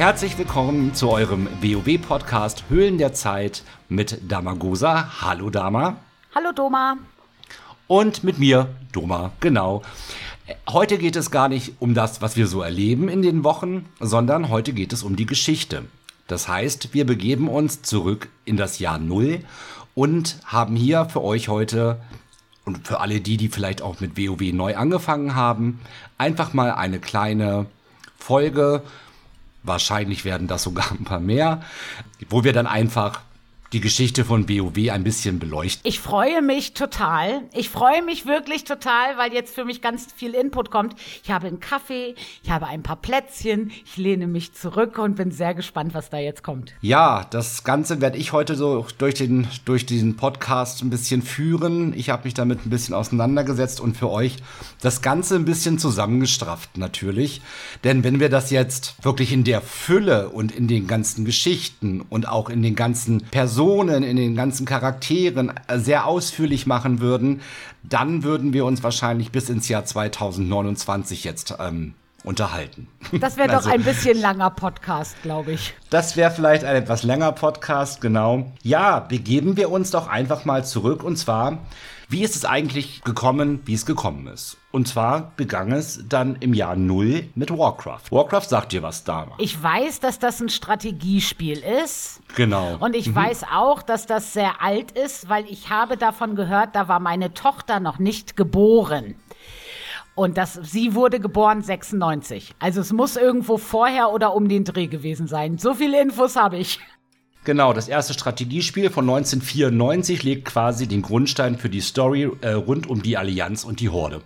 Herzlich willkommen zu eurem WoW-Podcast Höhlen der Zeit mit Damagosa. Hallo Dama. Hallo Doma. Und mit mir, Doma, genau. Heute geht es gar nicht um das, was wir so erleben in den Wochen, sondern heute geht es um die Geschichte. Das heißt, wir begeben uns zurück in das Jahr Null und haben hier für euch heute und für alle die, die vielleicht auch mit WoW neu angefangen haben, einfach mal eine kleine Folge. Wahrscheinlich werden das sogar ein paar mehr, wo wir dann einfach die Geschichte von WoW ein bisschen beleuchten. Ich freue mich total. Ich freue mich wirklich total, weil jetzt für mich ganz viel Input kommt. Ich habe einen Kaffee, ich habe ein paar Plätzchen, ich lehne mich zurück und bin sehr gespannt, was da jetzt kommt. Ja, das Ganze werde ich heute so durch den, durch den Podcast ein bisschen führen. Ich habe mich damit ein bisschen auseinandergesetzt und für euch das Ganze ein bisschen zusammengestrafft natürlich. Denn wenn wir das jetzt wirklich in der Fülle und in den ganzen Geschichten und auch in den ganzen Personen Personen, in den ganzen Charakteren äh, sehr ausführlich machen würden, dann würden wir uns wahrscheinlich bis ins Jahr 2029 jetzt ähm, unterhalten. Das wäre also, doch ein bisschen langer Podcast, glaube ich. Das wäre vielleicht ein etwas länger Podcast, genau. Ja, begeben wir uns doch einfach mal zurück und zwar wie ist es eigentlich gekommen, wie es gekommen ist? Und zwar begann es dann im Jahr Null mit Warcraft. Warcraft sagt dir was da. Ich weiß, dass das ein Strategiespiel ist. Genau. Und ich mhm. weiß auch, dass das sehr alt ist, weil ich habe davon gehört, da war meine Tochter noch nicht geboren. Und das, sie wurde geboren 96. Also es muss irgendwo vorher oder um den Dreh gewesen sein. So viele Infos habe ich. Genau, das erste Strategiespiel von 1994 legt quasi den Grundstein für die Story äh, rund um die Allianz und die Horde.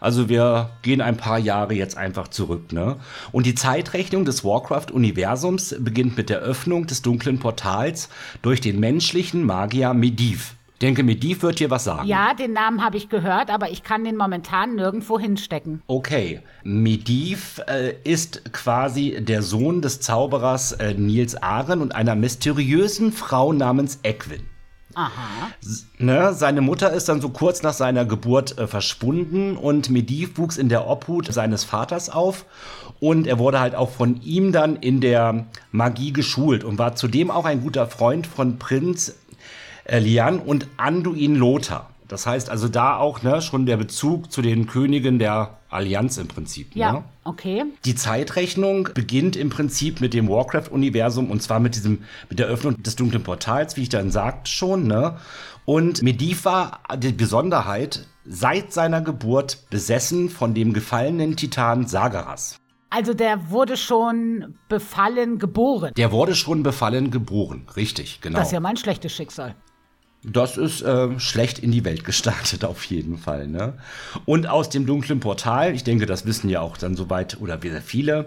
Also wir gehen ein paar Jahre jetzt einfach zurück, ne? Und die Zeitrechnung des Warcraft-Universums beginnt mit der Öffnung des dunklen Portals durch den menschlichen Magier Mediv denke, Mediv wird dir was sagen. Ja, den Namen habe ich gehört, aber ich kann den momentan nirgendwo hinstecken. Okay, Mediv äh, ist quasi der Sohn des Zauberers äh, Nils Ahren und einer mysteriösen Frau namens Equin. Aha. Ne, seine Mutter ist dann so kurz nach seiner Geburt äh, verschwunden und Mediv wuchs in der Obhut seines Vaters auf und er wurde halt auch von ihm dann in der Magie geschult und war zudem auch ein guter Freund von Prinz äh, Lian und Anduin Lothar. Das heißt also da auch ne, schon der Bezug zu den Königen der Allianz im Prinzip. Ja, ne? okay. Die Zeitrechnung beginnt im Prinzip mit dem Warcraft-Universum und zwar mit diesem, mit der Öffnung des dunklen Portals, wie ich dann sagte schon. Ne? Und Medivh war die Besonderheit seit seiner Geburt besessen von dem gefallenen Titan Sagaras. Also der wurde schon befallen geboren. Der wurde schon befallen geboren, richtig, genau. Das ist ja mein schlechtes Schicksal. Das ist äh, schlecht in die Welt gestartet, auf jeden Fall. Ne? Und aus dem dunklen Portal, ich denke, das wissen ja auch dann soweit oder sehr viele,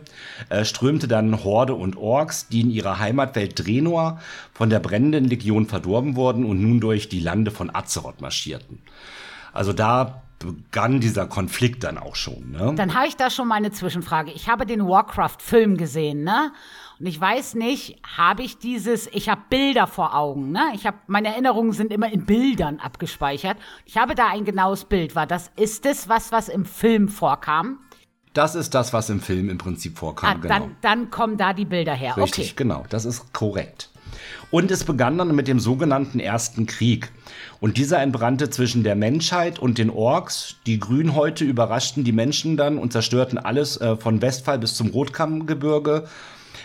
äh, strömte dann Horde und Orks, die in ihrer Heimatwelt Drenor von der brennenden Legion verdorben wurden und nun durch die Lande von Azeroth marschierten. Also da begann dieser Konflikt dann auch schon. Ne? Dann habe ich da schon mal eine Zwischenfrage. Ich habe den Warcraft-Film gesehen, ne? Und ich weiß nicht, habe ich dieses, ich habe Bilder vor Augen, ne? Ich habe, meine Erinnerungen sind immer in Bildern abgespeichert. Ich habe da ein genaues Bild. War das, ist das was, was im Film vorkam? Das ist das, was im Film im Prinzip vorkam, ah, genau. Dann, dann kommen da die Bilder her. Richtig, okay. genau. Das ist korrekt. Und es begann dann mit dem sogenannten Ersten Krieg. Und dieser entbrannte zwischen der Menschheit und den Orks. Die Grünhäute überraschten die Menschen dann und zerstörten alles äh, von Westphal bis zum Rotkammgebirge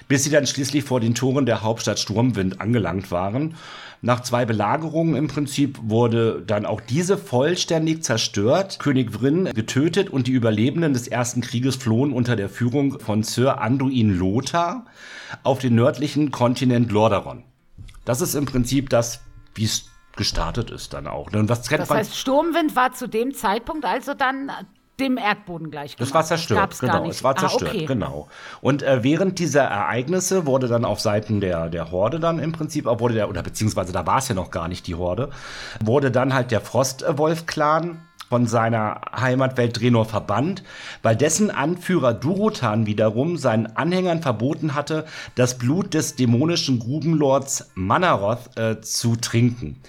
bis sie dann schließlich vor den Toren der Hauptstadt Sturmwind angelangt waren. Nach zwei Belagerungen im Prinzip wurde dann auch diese vollständig zerstört, König Vryn getötet und die Überlebenden des Ersten Krieges flohen unter der Führung von Sir Anduin Lothar auf den nördlichen Kontinent Lordaeron. Das ist im Prinzip das, wie es gestartet ist dann auch. Und was das heißt, Sturmwind war zu dem Zeitpunkt also dann dem Erdboden gleich gemacht. Das war zerstört, das genau. Es war ah, zerstört, ah, okay. genau. Und äh, während dieser Ereignisse wurde dann auf Seiten der, der Horde dann im Prinzip, auch wurde der, oder beziehungsweise da war es ja noch gar nicht die Horde, wurde dann halt der Frostwolf-Clan von seiner Heimatwelt Drenor verbannt, weil dessen Anführer Durotan wiederum seinen Anhängern verboten hatte, das Blut des dämonischen Grubenlords Manaroth äh, zu trinken.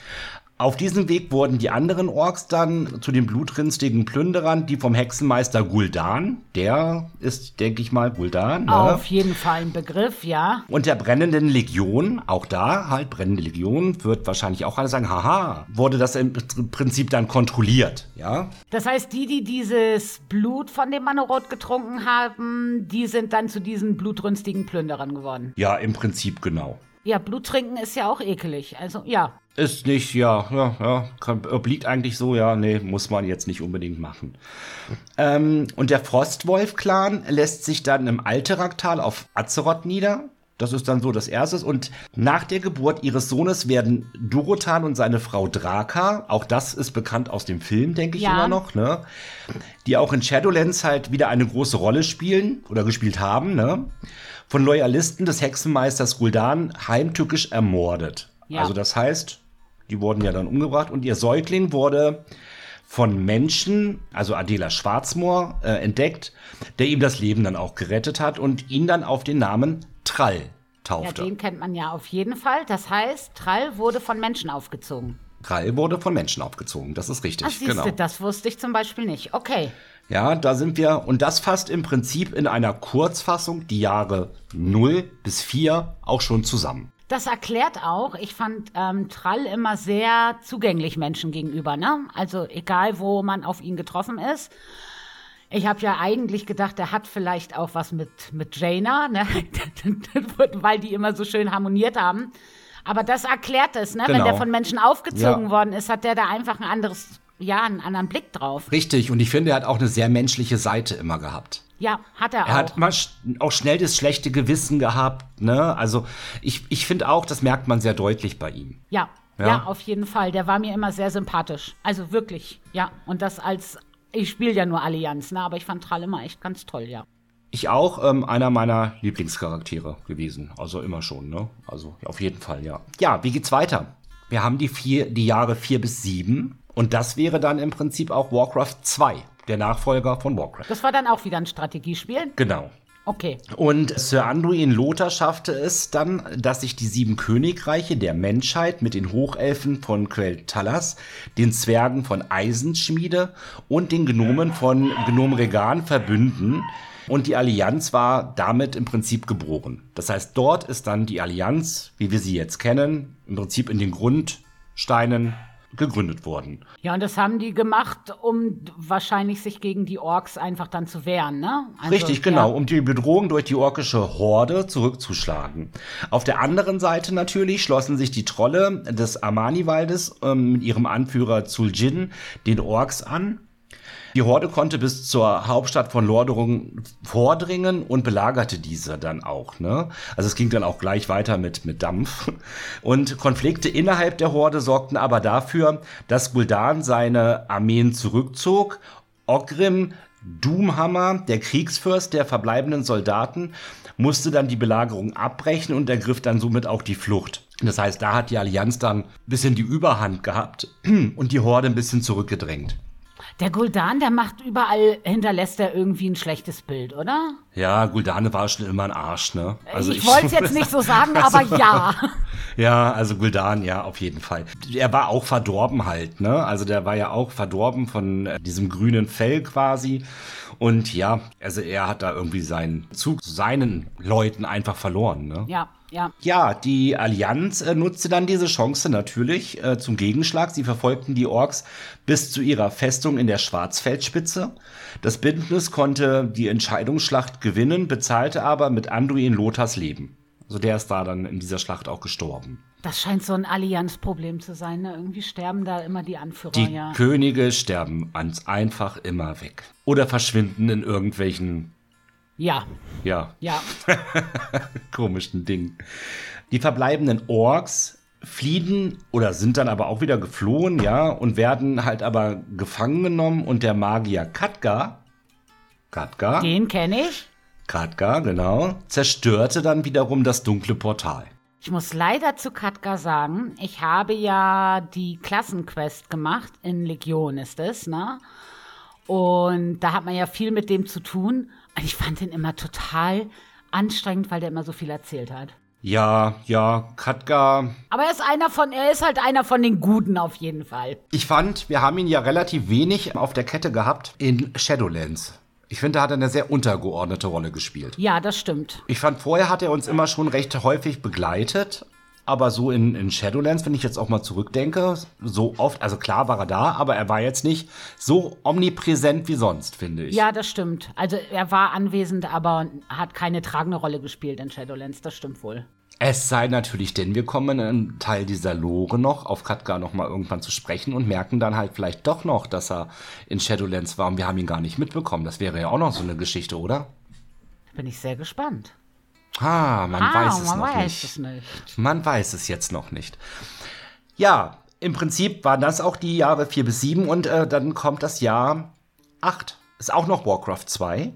Auf diesem Weg wurden die anderen Orks dann zu den blutrünstigen Plünderern, die vom Hexenmeister Guldan, der ist, denke ich mal, Guldan. Ne? Auf jeden Fall ein Begriff, ja. Und der brennenden Legion, auch da halt brennende Legion, wird wahrscheinlich auch alle sagen, haha, wurde das im Prinzip dann kontrolliert, ja. Das heißt, die, die dieses Blut von dem Manorot getrunken haben, die sind dann zu diesen blutrünstigen Plünderern geworden. Ja, im Prinzip genau. Ja, Blut trinken ist ja auch ekelig. Also, ja. Ist nicht, ja, ja, ja, kann, obliegt eigentlich so, ja, nee, muss man jetzt nicht unbedingt machen. Ähm, und der Frostwolf-Clan lässt sich dann im Alteraktal auf Azeroth nieder. Das ist dann so das Erste. Und nach der Geburt ihres Sohnes werden Durotan und seine Frau Draka, auch das ist bekannt aus dem Film, denke ich Ja. immer noch, ne? Die auch in Shadowlands halt wieder eine große Rolle spielen oder gespielt haben, ne? Von Loyalisten des Hexenmeisters Guldan heimtückisch ermordet. Ja. Also das heißt, die wurden ja dann umgebracht und ihr Säugling wurde von Menschen, also Adela Schwarzmoor, äh, entdeckt, der ihm das Leben dann auch gerettet hat und ihn dann auf den Namen Trall Ja, taufte. den kennt man ja auf jeden Fall. Das heißt, Trall wurde von Menschen aufgezogen. Trall wurde von Menschen aufgezogen, das ist richtig, Ach, siehste, genau. das wusste ich zum Beispiel nicht. Okay. Ja, da sind wir, und das fasst im Prinzip in einer Kurzfassung die Jahre 0 bis 4 auch schon zusammen. Das erklärt auch, ich fand ähm, Trall immer sehr zugänglich Menschen gegenüber, ne? Also egal, wo man auf ihn getroffen ist. Ich habe ja eigentlich gedacht, er hat vielleicht auch was mit, mit Jaina, ne? weil die immer so schön harmoniert haben. Aber das erklärt es, ne? Wenn Genau. der von Menschen aufgezogen Ja. worden ist, hat der da einfach ein anderes, ja, einen anderen Blick drauf. Richtig, und ich finde, er hat auch eine sehr menschliche Seite immer gehabt. Ja, hat er, Er auch. hat mal auch schnell das schlechte Gewissen gehabt, ne? Also ich, ich finde auch, das merkt man sehr deutlich bei ihm. Ja, Ja. ja, auf jeden Fall. Der war mir immer sehr sympathisch. Also wirklich, ja. Und das als, ich spiele ja nur Allianz, ne? Aber ich fand Trall immer echt ganz toll, ja. Ich auch ähm, einer meiner Lieblingscharaktere gewesen. Also immer schon, ne? Also auf jeden Fall, ja. Ja, wie geht's weiter? Wir haben die, vier, die Jahre 4 bis 7 und das wäre dann im Prinzip auch Warcraft 2, der Nachfolger von Warcraft. Das war dann auch wieder ein Strategiespiel. Genau. Okay. Und Sir Anduin Lothar schaffte es dann, dass sich die sieben Königreiche der Menschheit mit den Hochelfen von Quell Talas, den Zwergen von Eisenschmiede und den Gnomen von Gnom Regan verbünden. Und die Allianz war damit im Prinzip geboren. Das heißt, dort ist dann die Allianz, wie wir sie jetzt kennen, im Prinzip in den Grundsteinen gegründet worden. Ja, und das haben die gemacht, um wahrscheinlich sich gegen die Orks einfach dann zu wehren, ne? Also, Richtig, genau, Ja. um die Bedrohung durch die orkische Horde zurückzuschlagen. Auf der anderen Seite natürlich schlossen sich die Trolle des Amani-Waldes ähm, mit ihrem Anführer Zuljin den Orks an. Die Horde konnte bis zur Hauptstadt von Lordaeron vordringen und belagerte diese dann auch. Ne? Also es ging dann auch gleich weiter mit, mit Dampf. Und Konflikte innerhalb der Horde sorgten aber dafür, dass Gul'dan seine Armeen zurückzog. Ogrim Doomhammer, der Kriegsfürst der verbleibenden Soldaten, musste dann die Belagerung abbrechen und ergriff dann somit auch die Flucht. Das heißt, da hat die Allianz dann ein bisschen die Überhand gehabt und die Horde ein bisschen zurückgedrängt. Der Guldan, der macht überall, hinterlässt er irgendwie ein schlechtes Bild, oder? Ja, Guldane war schon immer ein Arsch, ne? ich wollte es jetzt nicht so sagen, aber ja. Ja, also Guldan, ja, auf jeden Fall. Er war auch verdorben halt, ne? Also der war ja auch verdorben von äh, diesem grünen Fell quasi. Und ja, also er hat da irgendwie seinen Zug zu seinen Leuten einfach verloren, ne? Ja, ja. Ja, die Allianz äh, nutzte dann diese Chance natürlich äh, zum Gegenschlag. Sie verfolgten die Orks bis zu ihrer Festung in der Schwarzfeldspitze. Das Bündnis konnte die Entscheidungsschlacht gewinnen, bezahlte aber mit Anduin Lothars Leben. Also der ist da dann in dieser Schlacht auch gestorben. Das scheint so ein Allianzproblem zu sein, ne? Irgendwie sterben da immer die Anführer, Die ja. Könige sterben ans einfach immer weg. Oder verschwinden in irgendwelchen, Ja, ja, ja. komischen Dingen. Die verbleibenden Orks fliehen oder sind dann aber auch wieder geflohen, ja, und werden halt aber gefangen genommen und der Magier Katka, Katka, Den kenne ich. Katka, genau, zerstörte dann wiederum das dunkle Portal. Ich muss leider zu Katka sagen, ich habe ja die Klassenquest gemacht, in Legion ist es, ne? Und da hat man ja viel mit dem zu tun. Und ich fand den immer total anstrengend, weil der immer so viel erzählt hat. Ja, ja, Katka. Aber er ist einer von, er ist halt einer von den Guten auf jeden Fall. Ich fand, wir haben ihn ja relativ wenig auf der Kette gehabt in Shadowlands. Ich finde, da hat er eine sehr untergeordnete Rolle gespielt. Ja, das stimmt. Ich fand, vorher hat er uns immer schon recht häufig begleitet. Aber so in, in Shadowlands, wenn ich jetzt auch mal zurückdenke, so oft, also klar war er da, aber er war jetzt nicht so omnipräsent wie sonst, finde ich. Ja, das stimmt. Also er war anwesend, aber hat keine tragende Rolle gespielt in Shadowlands, das stimmt wohl. Es sei natürlich denn, wir kommen in einen Teil dieser Lore noch, auf Katka noch mal irgendwann zu sprechen und merken dann halt vielleicht doch noch, dass er in Shadowlands war und wir haben ihn gar nicht mitbekommen. Das wäre ja auch noch so eine Geschichte, oder? Bin ich sehr gespannt. Ah, man ah, weiß es man noch weiß nicht. es nicht. Man weiß es jetzt noch nicht. Ja, im Prinzip waren das auch die Jahre 4 bis 7 und äh, dann kommt das Jahr 8. Ist auch noch Warcraft 2.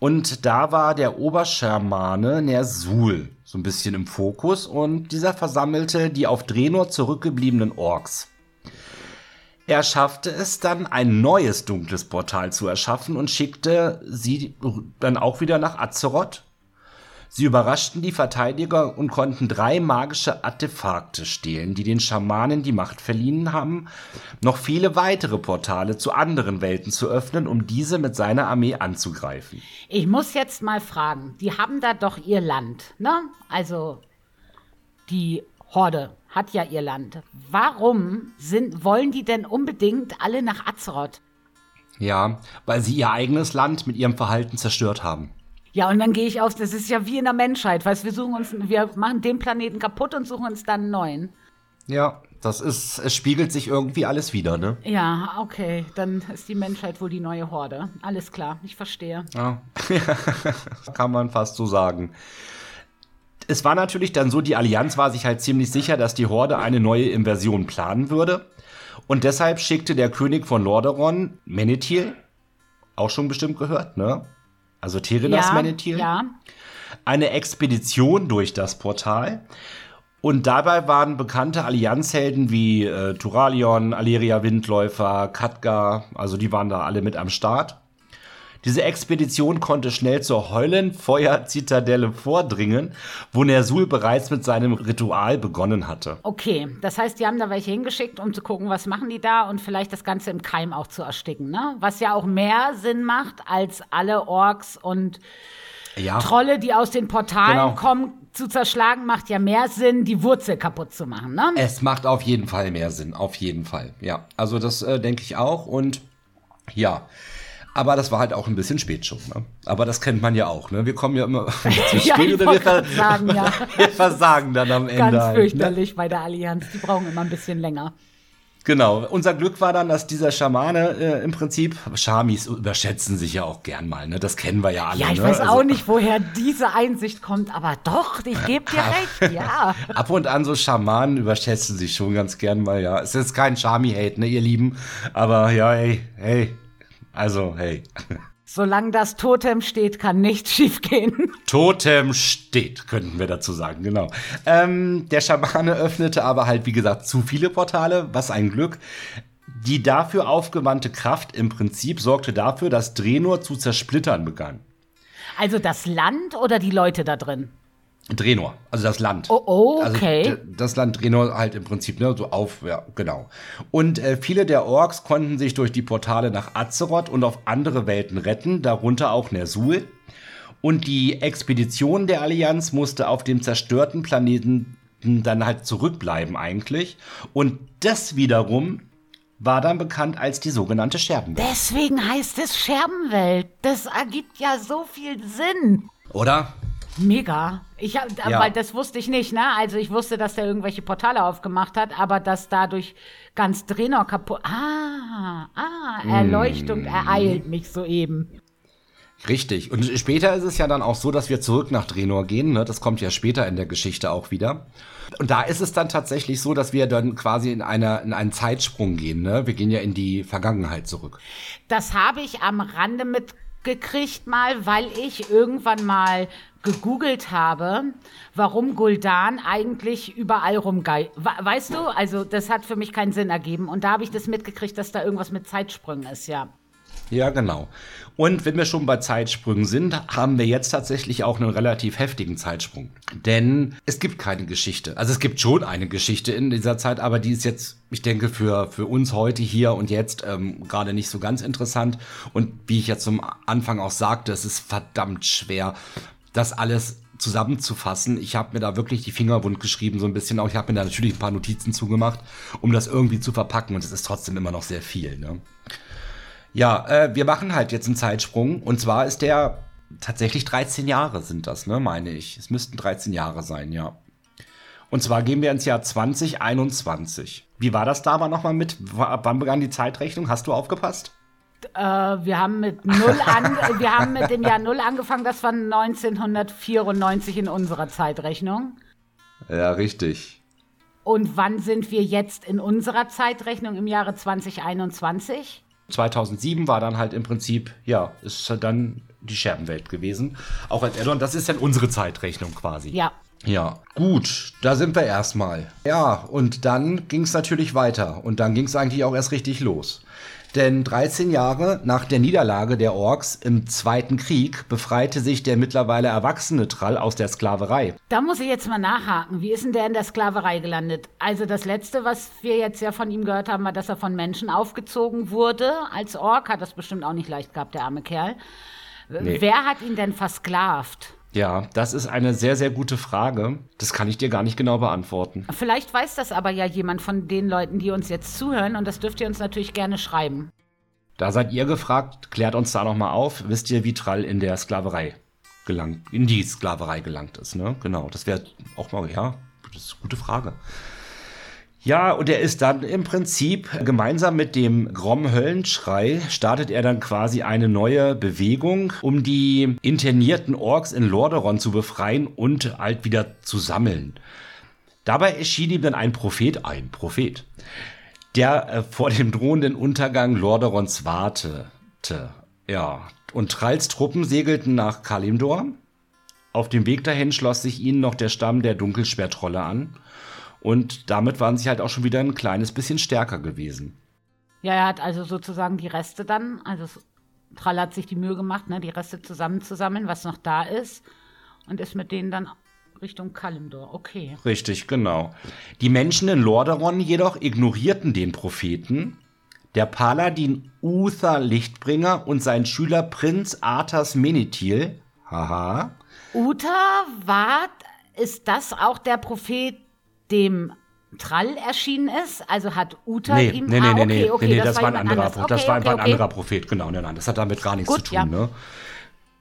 Und da war der Oberschamane Nersul so ein bisschen im Fokus und dieser versammelte die auf Drenor zurückgebliebenen Orks. Er schaffte es dann, ein neues dunkles Portal zu erschaffen und schickte sie dann auch wieder nach Azeroth. Sie überraschten die Verteidiger und konnten drei magische Artefakte stehlen, die den Schamanen die Macht verliehen haben, noch viele weitere Portale zu anderen Welten zu öffnen, um diese mit seiner Armee anzugreifen. Ich muss jetzt mal fragen, die haben da doch ihr Land, ne? Also die Horde hat ja ihr Land. Warum sind, wollen die denn unbedingt alle nach Azeroth? Ja, weil sie ihr eigenes Land mit ihrem Verhalten zerstört haben. Ja, und dann gehe ich aus, das ist ja wie in der Menschheit, weißt wir suchen uns, wir machen den Planeten kaputt und suchen uns dann einen neuen. Ja, das ist, es spiegelt sich irgendwie alles wieder, ne? Ja, okay, dann ist die Menschheit wohl die neue Horde. Alles klar, ich verstehe. Ja, kann man fast so sagen. Es war natürlich dann so, die Allianz war sich halt ziemlich sicher, dass die Horde eine neue Invasion planen würde. Und deshalb schickte der König von Lordaeron, Menethil, auch schon bestimmt gehört, ne? Also Terenas ja, Menethil, ja. eine Expedition durch das Portal. Und dabei waren bekannte Allianzhelden wie äh, Turalion, Aleria Windläufer, Katka, also die waren da alle mit am Start. Diese Expedition konnte schnell zur Heulenfeuer-Zitadelle vordringen, wo Nersul bereits mit seinem Ritual begonnen hatte. Okay, das heißt, die haben da welche hingeschickt, um zu gucken, was machen die da und vielleicht das Ganze im Keim auch zu ersticken, ne? Was ja auch mehr Sinn macht, als alle Orks und Ja, Trolle, die aus den Portalen Genau. kommen, zu zerschlagen, macht ja mehr Sinn, die Wurzel kaputt zu machen, ne? es macht auf jeden Fall mehr Sinn, auf jeden Fall. Ja, also das äh, denke ich auch und ja. Aber das war halt auch ein bisschen spät schon. Ne? Aber das kennt man ja auch. Ne? Wir kommen ja immer zu Ja, spät ich oder wir, ver sagen, ja. wir versagen dann am Ende. Ganz halt, ne? fürchterlich bei der Allianz. Die brauchen immer ein bisschen länger. Genau. Unser Glück war dann, dass dieser Schamane äh, im Prinzip, Schamis überschätzen sich ja auch gern mal. Ne? Das kennen wir ja alle. Ja, ich ne? weiß Also- auch nicht, woher diese Einsicht kommt, aber doch, ich gebe dir recht, ja. Ab und an so Schamanen überschätzen sich schon ganz gern mal, ja. Es ist kein Schami-Hate, ne, ihr Lieben. Aber ja, hey, hey. Also, hey. Solange das Totem steht, kann nichts schiefgehen. Totem steht, könnten wir dazu sagen, genau. Ähm, der Schamane öffnete aber halt, wie gesagt, zu viele Portale, was ein Glück. Die dafür aufgewandte Kraft im Prinzip sorgte dafür, dass Drenor zu zersplittern begann. Also das Land oder die Leute da drin? Drenor, also das Land. Oh, okay. Also d- das Land Drenor halt im Prinzip, ne, so auf, ja, genau. Und äh, viele der Orks konnten sich durch die Portale nach Azeroth und auf andere Welten retten, darunter auch Nersul. Und die Expedition der Allianz musste auf dem zerstörten Planeten dann halt zurückbleiben eigentlich. Und das wiederum war dann bekannt als die sogenannte Scherbenwelt. Deswegen heißt es Scherbenwelt. Das ergibt ja so viel Sinn. Oder? Mega. Ich hab, Ja. weil das wusste ich nicht, ne? Also ich wusste, dass der irgendwelche Portale aufgemacht hat, aber dass dadurch ganz Drenor kaputt. Ah, ah, Erleuchtung Mm. ereilt mich soeben. Richtig. Und später ist es ja dann auch so, dass wir zurück nach Drenor gehen. Ne? Das kommt ja später in der Geschichte auch wieder. Und da ist es dann tatsächlich so, dass wir dann quasi in, einer, in einen Zeitsprung gehen. Ne? Wir gehen ja in die Vergangenheit zurück. Das habe ich am Rande mitgekriegt mal, weil ich irgendwann mal gegoogelt habe, warum Guldan eigentlich überall rumgeil. Weißt du, also das hat für mich keinen Sinn ergeben. Und da habe ich das mitgekriegt, dass da irgendwas mit Zeitsprüngen ist, ja. Ja, genau. Und wenn wir schon bei Zeitsprüngen sind, haben wir jetzt tatsächlich auch einen relativ heftigen Zeitsprung. Denn es gibt keine Geschichte. Also es gibt schon eine Geschichte in dieser Zeit, aber die ist jetzt, ich denke, für, für uns heute hier und jetzt ähm, gerade nicht so ganz interessant. Und wie ich ja zum Anfang auch sagte, es ist verdammt schwer, das alles zusammenzufassen. Ich habe mir da wirklich die Finger wund geschrieben, so ein bisschen auch. Ich habe mir da natürlich ein paar Notizen zugemacht, um das irgendwie zu verpacken. Und es ist trotzdem immer noch sehr viel. Ne? Ja, äh, wir machen halt jetzt einen Zeitsprung. Und zwar ist der tatsächlich 13 Jahre sind das, ne, meine ich. Es müssten 13 Jahre sein, ja. Und zwar gehen wir ins Jahr 2021. Wie war das da mal nochmal mit? Wann begann die Zeitrechnung? Hast du aufgepasst? Äh, wir haben mit null an, wir haben mit dem Jahr null angefangen. Das war 1994 in unserer Zeitrechnung. Ja, richtig. Und wann sind wir jetzt in unserer Zeitrechnung im Jahre 2021? 2007 war dann halt im Prinzip, ja, ist dann die Scherbenwelt gewesen. Auch als Addon, das ist dann unsere Zeitrechnung quasi. Ja. Ja, gut, da sind wir erstmal. Ja, und dann ging es natürlich weiter. Und dann ging es eigentlich auch erst richtig los. Denn 13 Jahre nach der Niederlage der Orks im Zweiten Krieg befreite sich der mittlerweile erwachsene Trall aus der Sklaverei. Da muss ich jetzt mal nachhaken. Wie ist denn der in der Sklaverei gelandet? Also das Letzte, was wir jetzt ja von ihm gehört haben, war, dass er von Menschen aufgezogen wurde. Als Ork hat das bestimmt auch nicht leicht gehabt, der arme Kerl. Nee. Wer hat ihn denn versklavt? Ja, das ist eine sehr, sehr gute Frage. Das kann ich dir gar nicht genau beantworten. Vielleicht weiß das aber ja jemand von den Leuten, die uns jetzt zuhören und das dürft ihr uns natürlich gerne schreiben. Da seid ihr gefragt, klärt uns da nochmal auf. Wisst ihr, wie Trall in der Sklaverei gelangt, in die Sklaverei gelangt ist, ne? Genau, das wäre auch mal, ja, das ist eine gute Frage. Ja, und er ist dann im Prinzip gemeinsam mit dem Grom-Höllenschrei startet er dann quasi eine neue Bewegung, um die internierten Orks in Lordaeron zu befreien und halt wieder zu sammeln. Dabei erschien ihm dann ein Prophet, ein Prophet, der äh, vor dem drohenden Untergang Lordaerons wartete. Ja, und Tralls Truppen segelten nach Kalimdor. Auf dem Weg dahin schloss sich ihnen noch der Stamm der Dunkelschwertrolle an und damit waren sie halt auch schon wieder ein kleines bisschen stärker gewesen. Ja, er hat also sozusagen die Reste dann, also Trall hat sich die Mühe gemacht, ne, die Reste zusammenzusammeln, was noch da ist, und ist mit denen dann Richtung Kalimdor. Okay. Richtig, genau. Die Menschen in Lordaeron jedoch ignorierten den Propheten. Der Paladin Uther Lichtbringer und sein Schüler Prinz Arthas Menethil. Haha. Uther war, ist das auch der Prophet, dem Trall erschienen ist? Also hat Uta nee, ihm... Nee, nee, ah, okay, nee, okay, nee, das, das war ein anderer Prophet. Okay, das war einfach ein anderer Prophet, genau. Nein, nein, das hat damit gar nichts Gut, zu tun, ja. ne?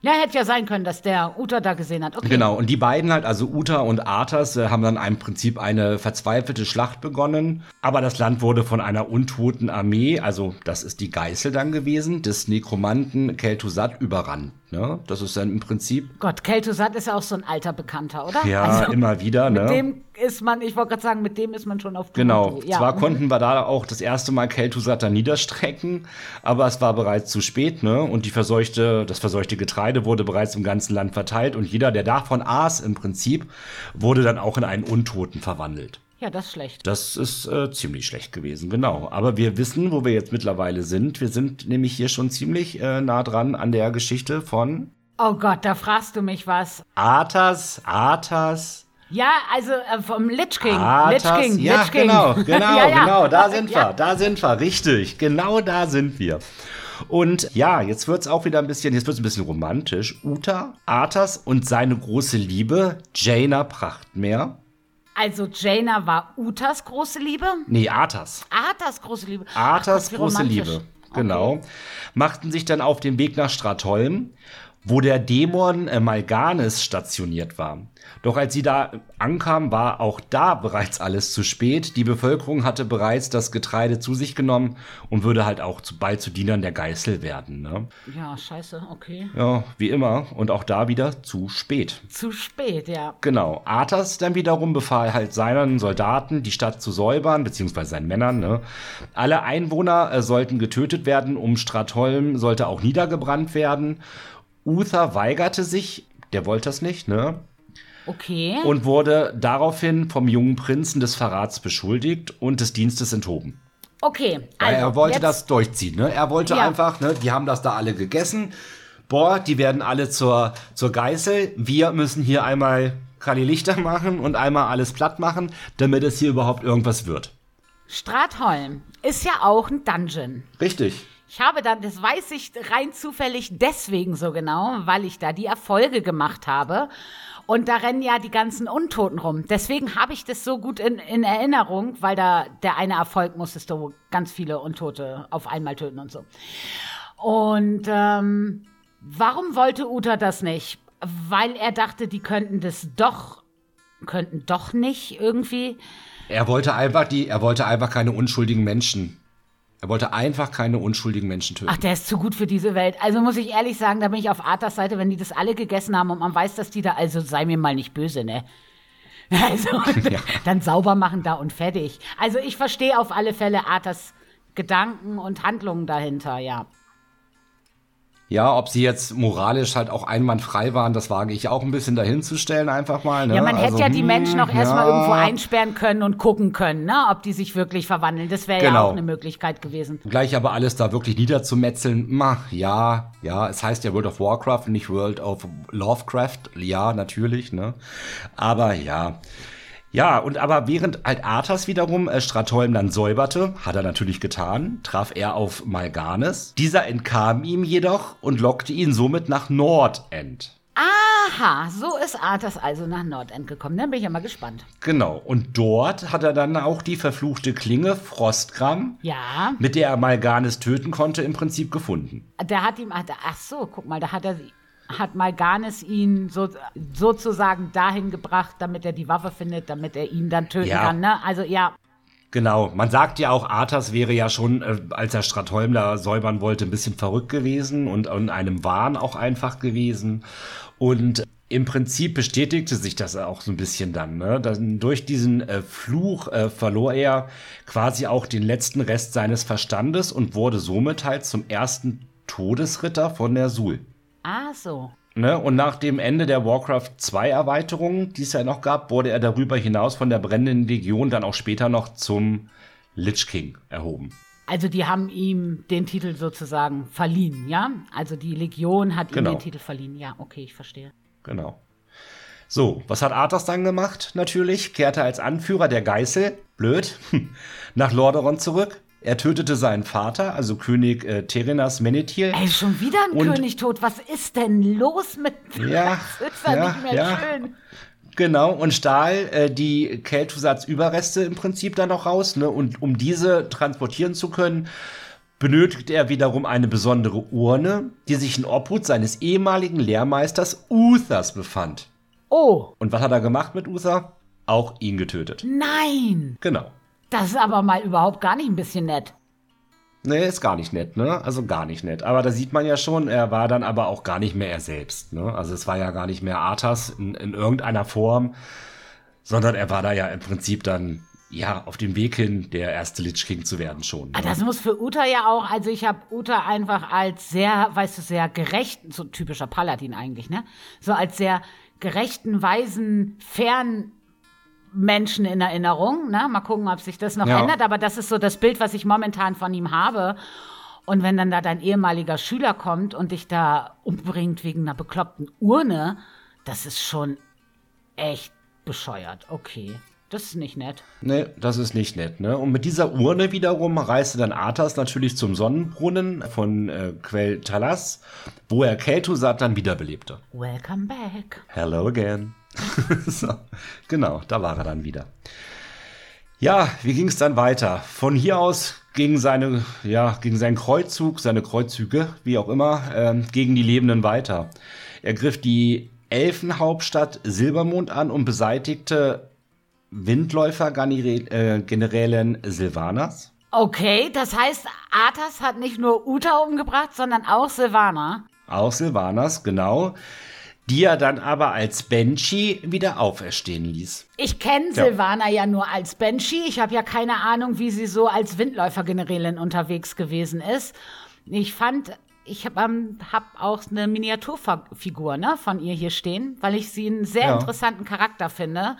Ja, hätte ja sein können, dass der Uta da gesehen hat. Okay. Genau, und die beiden halt, also Uta und Arthas, äh, haben dann im Prinzip eine verzweifelte Schlacht begonnen. Aber das Land wurde von einer untoten Armee, also das ist die Geißel dann gewesen, des Nekromanten Kel'Thuzad überrannt. Ne? Das ist dann im Prinzip. Gott, Kel'Thuzad ist ja auch so ein alter Bekannter, oder? Ja, also, immer wieder. Mit ne? dem ist man, ich wollte gerade sagen, mit dem ist man schon auf Genau. Ja. Zwar konnten wir da auch das erste Mal Kel'Thuzad da niederstrecken, aber es war bereits zu spät, ne? Und die verseuchte, das verseuchte Getreide wurde bereits im ganzen Land verteilt und jeder, der davon aß im Prinzip, wurde dann auch in einen Untoten verwandelt. Ja, das ist schlecht. Das ist äh, ziemlich schlecht gewesen, genau. Aber wir wissen, wo wir jetzt mittlerweile sind. Wir sind nämlich hier schon ziemlich äh, nah dran an der Geschichte von. Oh Gott, da fragst du mich was. Arthas, Arthas. Ja, also äh, vom Lich King. Arthas, Lich King, ja, Lich King. genau, genau, ja, ja. genau, da sind wir, da sind wir, richtig, genau da sind wir. Und ja, jetzt wird es auch wieder ein bisschen, jetzt wird es ein bisschen romantisch. Uta, Arthas und seine große Liebe, Jaina Prachtmeer, also Jaina war Utas große Liebe? Nee, Arthas. Arthas große Liebe. Arthas Ach, große Liebe. Genau. Okay. Machten sich dann auf den Weg nach Stratholm, wo der Dämon äh, Malganis stationiert war. Doch als sie da ankam, war auch da bereits alles zu spät. Die Bevölkerung hatte bereits das Getreide zu sich genommen und würde halt auch zu, bald zu Dienern der Geißel werden. Ne? Ja, scheiße, okay. Ja, wie immer. Und auch da wieder zu spät. Zu spät, ja. Genau. Arthas dann wiederum befahl halt seinen Soldaten, die Stadt zu säubern, beziehungsweise seinen Männern. Ne? Alle Einwohner äh, sollten getötet werden, um Stratholm sollte auch niedergebrannt werden. Uther weigerte sich, der wollte das nicht, ne? Okay. Und wurde daraufhin vom jungen Prinzen des Verrats beschuldigt und des Dienstes enthoben. Okay, also. er wollte jetzt, das durchziehen, ne? Er wollte ja. einfach, ne? Die haben das da alle gegessen. Boah, die werden alle zur, zur Geißel. Wir müssen hier einmal Kali Lichter machen und einmal alles platt machen, damit es hier überhaupt irgendwas wird. Stratholm ist ja auch ein Dungeon. Richtig. Ich habe dann, das weiß ich rein zufällig deswegen so genau, weil ich da die Erfolge gemacht habe. Und da rennen ja die ganzen Untoten rum. Deswegen habe ich das so gut in, in, Erinnerung, weil da der eine Erfolg musstest du ganz viele Untote auf einmal töten und so. Und ähm, warum wollte Uta das nicht? Weil er dachte, die könnten das doch, könnten doch nicht irgendwie. Er wollte einfach die, er wollte einfach keine unschuldigen Menschen er wollte einfach keine unschuldigen Menschen töten. Ach, der ist zu gut für diese Welt. Also muss ich ehrlich sagen, da bin ich auf Arthas Seite, wenn die das alle gegessen haben und man weiß, dass die da, also sei mir mal nicht böse, ne? Also, ja. dann sauber machen da und fertig. Also ich verstehe auf alle Fälle Arthas Gedanken und Handlungen dahinter, ja. Ja, ob sie jetzt moralisch halt auch einwandfrei waren, das wage ich auch ein bisschen dahinzustellen, einfach mal. Ne? Ja, man also, hätte ja die Menschen noch hm, erstmal ja. irgendwo einsperren können und gucken können, ne? ob die sich wirklich verwandeln. Das wäre genau. ja auch eine Möglichkeit gewesen. Gleich aber alles da wirklich niederzumetzeln, ma, ja, ja, es heißt ja World of Warcraft, nicht World of Lovecraft. Ja, natürlich, ne? Aber ja. Ja, und aber während halt Arthas wiederum äh, Stratholm dann säuberte, hat er natürlich getan, traf er auf Malganes. Dieser entkam ihm jedoch und lockte ihn somit nach Nordend. Aha, so ist Arthas also nach Nordend gekommen. Dann bin ich ja mal gespannt. Genau, und dort hat er dann auch die verfluchte Klinge Frostgram, ja. mit der er Malganes töten konnte, im Prinzip gefunden. Der hat ihm, ach so, guck mal, da hat er hat Malganis ihn so, sozusagen dahin gebracht, damit er die Waffe findet, damit er ihn dann töten ja. kann. Ne? Also ja. Genau, man sagt ja auch, Arthas wäre ja schon, äh, als er Stratholm da säubern wollte, ein bisschen verrückt gewesen und in einem Wahn auch einfach gewesen. Und im Prinzip bestätigte sich das auch so ein bisschen dann. Ne? dann durch diesen äh, Fluch äh, verlor er quasi auch den letzten Rest seines Verstandes und wurde somit halt zum ersten Todesritter von der Sul. Ah, so. Ne? Und nach dem Ende der Warcraft 2 Erweiterung, die es ja noch gab, wurde er darüber hinaus von der brennenden Legion dann auch später noch zum Lich King erhoben. Also die haben ihm den Titel sozusagen verliehen, ja? Also die Legion hat genau. ihm den Titel verliehen. Ja, okay, ich verstehe. Genau. So, was hat Arthas dann gemacht? Natürlich kehrte als Anführer der Geißel, blöd, nach Lordaeron zurück er tötete seinen Vater, also König äh, Terenas Menethil. Ey, schon wieder ein und, König tot. Was ist denn los mit ja, Das ist ja, nicht mehr ja. schön. Genau, und stahl äh, die Keltusatz-Überreste im Prinzip dann noch raus. Ne? Und um diese transportieren zu können, benötigt er wiederum eine besondere Urne, die sich in Obhut seines ehemaligen Lehrmeisters Uthas befand. Oh. Und was hat er gemacht mit Uther? Auch ihn getötet. Nein. Genau. Das ist aber mal überhaupt gar nicht ein bisschen nett. Nee, ist gar nicht nett, ne? Also gar nicht nett. Aber da sieht man ja schon, er war dann aber auch gar nicht mehr er selbst, ne? Also es war ja gar nicht mehr Arthas in, in irgendeiner Form, sondern er war da ja im Prinzip dann ja, auf dem Weg hin, der erste Lich King zu werden schon. Ne? Das muss für Uta ja auch, also ich habe Uta einfach als sehr, weißt du, sehr gerecht, so typischer Paladin eigentlich, ne? So als sehr gerechten, weisen, fairen Menschen in Erinnerung. Ne? Mal gucken, ob sich das noch ja. ändert. Aber das ist so das Bild, was ich momentan von ihm habe. Und wenn dann da dein ehemaliger Schüler kommt und dich da umbringt wegen einer bekloppten Urne, das ist schon echt bescheuert. Okay. Das ist nicht nett. Nee, das ist nicht nett, ne? Und mit dieser Urne wiederum reiste dann Arthas natürlich zum Sonnenbrunnen von äh, Quell Talas, wo er Kel'Thuzad dann wiederbelebte. Welcome back. Hello again. so, genau, da war er dann wieder. Ja, wie ging es dann weiter? Von hier aus ging seine, ja, ging sein Kreuzzug, seine Kreuzzüge, wie auch immer, äh, gegen die Lebenden weiter. Er griff die Elfenhauptstadt Silbermond an und beseitigte Windläufer-Generälin äh, Silvanas. Okay, das heißt, Arthas hat nicht nur Uta umgebracht, sondern auch Silvana. Auch Silvanas, genau die er dann aber als Banshee wieder auferstehen ließ. Ich kenne ja. Silvana ja nur als Banshee. Ich habe ja keine Ahnung, wie sie so als Windläufergenerälin unterwegs gewesen ist. Ich fand, ich habe ähm, hab auch eine Miniaturfigur ne, von ihr hier stehen, weil ich sie einen sehr ja. interessanten Charakter finde.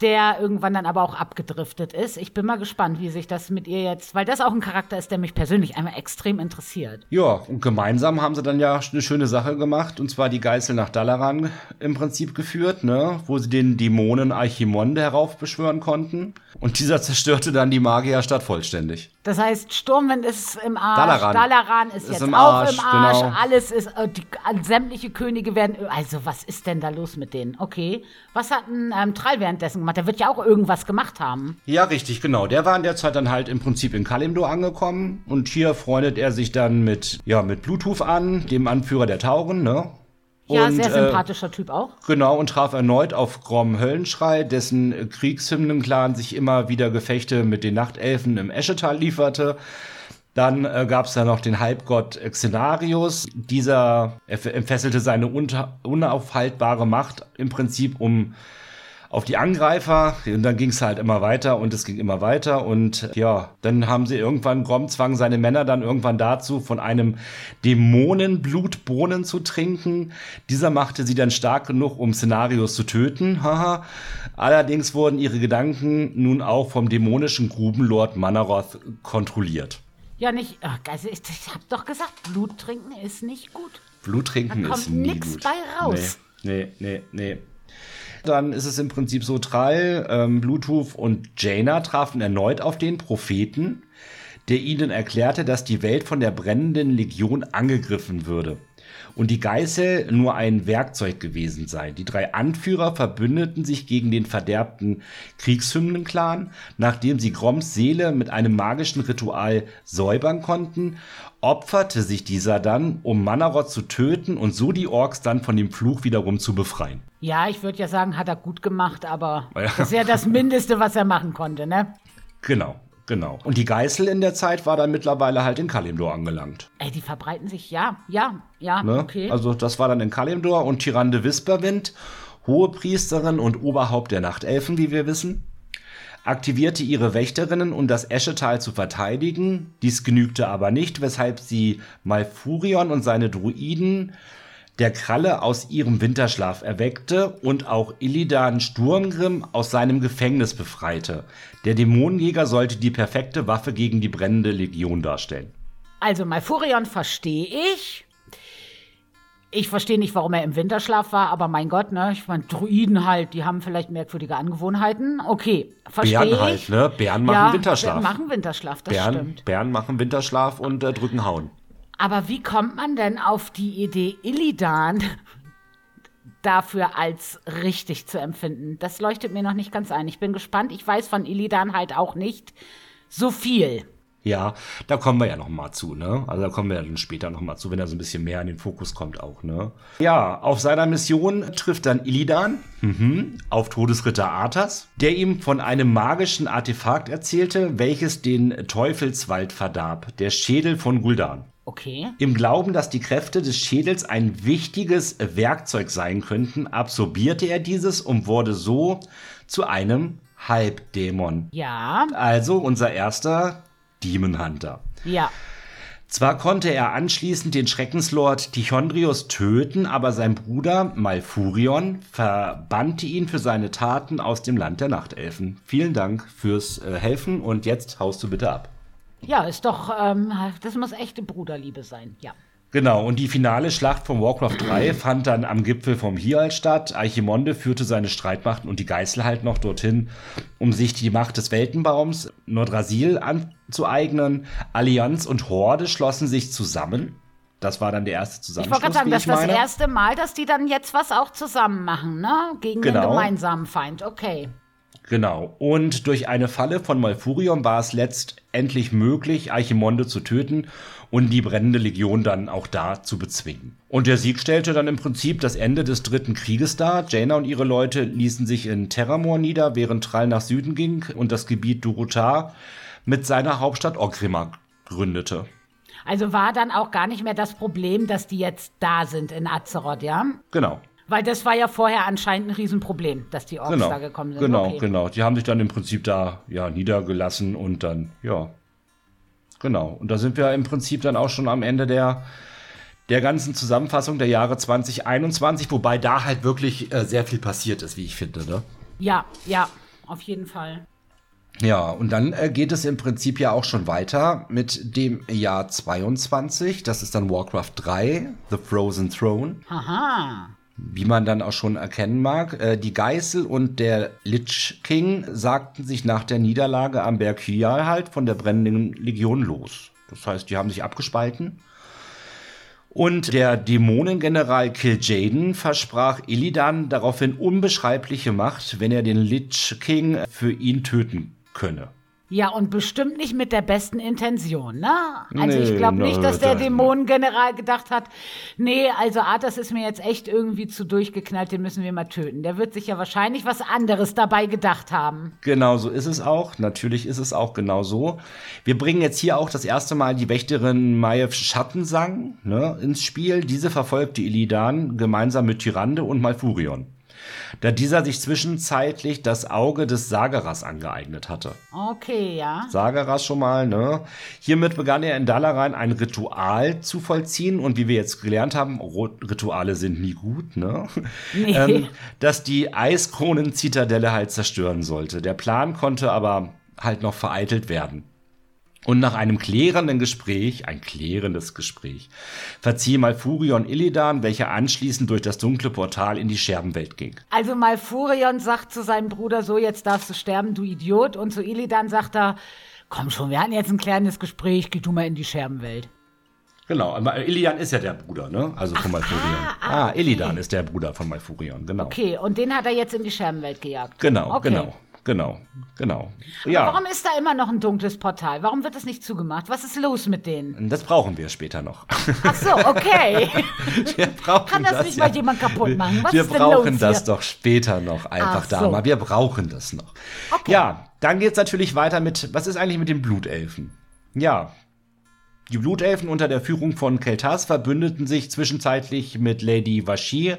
Der irgendwann dann aber auch abgedriftet ist. Ich bin mal gespannt, wie sich das mit ihr jetzt, weil das auch ein Charakter ist, der mich persönlich einmal extrem interessiert. Ja, und gemeinsam haben sie dann ja eine schöne Sache gemacht, und zwar die Geißel nach Dalaran im Prinzip geführt, ne, wo sie den Dämonen Archimonde heraufbeschwören konnten. Und dieser zerstörte dann die Magierstadt vollständig. Das heißt, Sturmwind ist im Arsch, Dalaran, Dalaran ist, ist jetzt im auch Arsch, im Arsch, genau. alles ist, äh, die, sämtliche Könige werden, also was ist denn da los mit denen? Okay, was hat ein ähm, Trall währenddessen gemacht? Der wird ja auch irgendwas gemacht haben. Ja, richtig, genau. Der war in der Zeit dann halt im Prinzip in Kalimdor angekommen und hier freundet er sich dann mit, ja, mit Bluetooth an, dem Anführer der Tauren, ne? Ja, und, sehr äh, sympathischer äh, Typ auch. Genau, und traf erneut auf Grom Höllenschrei, dessen Kriegshymnenclan sich immer wieder Gefechte mit den Nachtelfen im Eschetal lieferte. Dann äh, gab es da noch den Halbgott Xenarius. Dieser entfesselte seine unaufhaltbare Macht im Prinzip um auf die Angreifer und dann ging es halt immer weiter und es ging immer weiter und ja, dann haben sie irgendwann, Grom zwang seine Männer dann irgendwann dazu, von einem Dämonenblut Bohnen zu trinken. Dieser machte sie dann stark genug, um Szenarios zu töten. Haha. Allerdings wurden ihre Gedanken nun auch vom dämonischen Grubenlord Manaroth kontrolliert. Ja, nicht, also ich, ich hab doch gesagt, Blut trinken ist nicht gut. Blut trinken ist nie gut. nichts bei raus. Nee, nee, nee, nee. Dann ist es im Prinzip so, Trall, ähm, Bluetooth und Jaina trafen erneut auf den Propheten, der ihnen erklärte, dass die Welt von der brennenden Legion angegriffen würde und die Geißel nur ein Werkzeug gewesen sei. Die drei Anführer verbündeten sich gegen den verderbten Kriegshymnenclan, nachdem sie Groms Seele mit einem magischen Ritual säubern konnten, opferte sich dieser dann, um Manaroth zu töten und so die Orks dann von dem Fluch wiederum zu befreien. Ja, ich würde ja sagen, hat er gut gemacht, aber ja. das ist ja das Mindeste, was er machen konnte, ne? Genau. Genau. Und die Geißel in der Zeit war dann mittlerweile halt in Kalimdor angelangt. Ey, die verbreiten sich, ja, ja, ja, ne? okay. Also das war dann in Kalimdor und Tyrande Wisperwind, Hohepriesterin und Oberhaupt der Nachtelfen, wie wir wissen, aktivierte ihre Wächterinnen, um das Eschetal zu verteidigen. Dies genügte aber nicht, weshalb sie Malfurion und seine Druiden der Kralle aus ihrem Winterschlaf erweckte und auch Illidan Sturmgrim aus seinem Gefängnis befreite. Der Dämonenjäger sollte die perfekte Waffe gegen die brennende Legion darstellen. Also Malfurion verstehe ich. Ich verstehe nicht, warum er im Winterschlaf war, aber mein Gott, ne? Ich meine, Druiden halt, die haben vielleicht merkwürdige Angewohnheiten. Okay, verstehe Bären halt, ne? Bären machen ja, Winterschlaf. Bären machen Winterschlaf, das Bären, stimmt. Bären machen Winterschlaf und äh, drücken Hauen. Aber wie kommt man denn auf die Idee, Illidan dafür als richtig zu empfinden? Das leuchtet mir noch nicht ganz ein. Ich bin gespannt. Ich weiß von Illidan halt auch nicht so viel. Ja, da kommen wir ja noch mal zu, ne? Also da kommen wir ja dann später noch mal zu, wenn er so ein bisschen mehr in den Fokus kommt auch, ne? Ja, auf seiner Mission trifft dann Illidan mhm, auf Todesritter Arthas, der ihm von einem magischen Artefakt erzählte, welches den Teufelswald verdarb, der Schädel von Guldan. Okay. Im Glauben, dass die Kräfte des Schädels ein wichtiges Werkzeug sein könnten, absorbierte er dieses und wurde so zu einem Halbdämon. Ja. Also unser erster Demon Hunter. Ja. Zwar konnte er anschließend den Schreckenslord Tichondrius töten, aber sein Bruder Malfurion verbannte ihn für seine Taten aus dem Land der Nachtelfen. Vielen Dank fürs äh, Helfen und jetzt haust du bitte ab. Ja, ist doch, ähm, das muss echte Bruderliebe sein, ja. Genau, und die finale Schlacht von Warcraft 3 fand dann am Gipfel vom Hial statt. Archimonde führte seine Streitmachten und die Geißel halt noch dorthin, um sich die Macht des Weltenbaums Nordrasil anzueignen. Allianz und Horde schlossen sich zusammen. Das war dann der erste Zusammenschluss. Ich wollte gerade sagen, das ist das erste Mal, dass die dann jetzt was auch zusammen machen, ne? Gegen genau. den gemeinsamen Feind, okay. Genau. Und durch eine Falle von Malfurion war es letztendlich möglich, Archimonde zu töten und die brennende Legion dann auch da zu bezwingen. Und der Sieg stellte dann im Prinzip das Ende des dritten Krieges dar. Jaina und ihre Leute ließen sich in Terramor nieder, während Trall nach Süden ging und das Gebiet Durotar mit seiner Hauptstadt Orgrimmar gründete. Also war dann auch gar nicht mehr das Problem, dass die jetzt da sind in Azeroth, ja? Genau. Weil das war ja vorher anscheinend ein Riesenproblem, dass die Orks genau, da gekommen sind. Genau, okay. genau. Die haben sich dann im Prinzip da ja niedergelassen und dann, ja. Genau. Und da sind wir im Prinzip dann auch schon am Ende der, der ganzen Zusammenfassung der Jahre 2021, wobei da halt wirklich äh, sehr viel passiert ist, wie ich finde, ne? Ja, ja. auf jeden Fall. Ja, und dann äh, geht es im Prinzip ja auch schon weiter mit dem Jahr 22. Das ist dann Warcraft 3, The Frozen Throne. Haha. Wie man dann auch schon erkennen mag, äh, die Geißel und der Lich King sagten sich nach der Niederlage am Berg Hyal halt von der brennenden Legion los. Das heißt, die haben sich abgespalten. Und der Dämonengeneral Kil'jaeden versprach Illidan daraufhin unbeschreibliche Macht, wenn er den Lich King für ihn töten könne. Ja, und bestimmt nicht mit der besten Intention, ne? Also Nee, ich glaube nicht, dass der Dämonengeneral gedacht hat, nee, also Arthas ist mir jetzt echt irgendwie zu durchgeknallt, den müssen wir mal töten. Der wird sich ja wahrscheinlich was anderes dabei gedacht haben. Genau so ist es auch. Natürlich ist es auch genau so. Wir bringen jetzt hier auch das erste Mal die Wächterin Maiev Schattensang ne, ins Spiel. Diese verfolgte Illidan gemeinsam mit Tyrande und Malfurion. Da dieser sich zwischenzeitlich das Auge des Sageras angeeignet hatte. Okay, ja. Sageras schon mal, ne? Hiermit begann er in Dalaran ein Ritual zu vollziehen und wie wir jetzt gelernt haben, Rituale sind nie gut, ne? Nee. ähm, dass die Eiskronen-Zitadelle halt zerstören sollte. Der Plan konnte aber halt noch vereitelt werden. Und nach einem klärenden Gespräch, ein klärendes Gespräch, verzieh Malfurion Illidan, welcher anschließend durch das dunkle Portal in die Scherbenwelt ging. Also Malfurion sagt zu seinem Bruder so, jetzt darfst du sterben, du Idiot. Und zu Illidan sagt er, komm schon, wir hatten jetzt ein klärendes Gespräch, geh du mal in die Scherbenwelt. Genau, aber Illidan ist ja der Bruder, ne? Also von Malfurion. ah, Ah, okay. Illidan ist der Bruder von Malfurion, genau. Okay, und den hat er jetzt in die Scherbenwelt gejagt. Genau, okay. genau, genau, genau. Ja, Warum ist da immer noch ein dunkles Portal? Warum wird das nicht zugemacht? Was ist los mit denen? das brauchen wir später noch. Ach so, okay. Wir brauchen Kann das nicht mal jemand kaputt machen? Was wir brauchen das hier? doch später noch einfach Ach da so. mal. Wir brauchen das noch. Okay. Ja, dann geht's natürlich weiter mit, was ist eigentlich mit den Blutelfen? Ja, die Blutelfen unter der Führung von Keltas verbündeten sich zwischenzeitlich mit Lady Vashir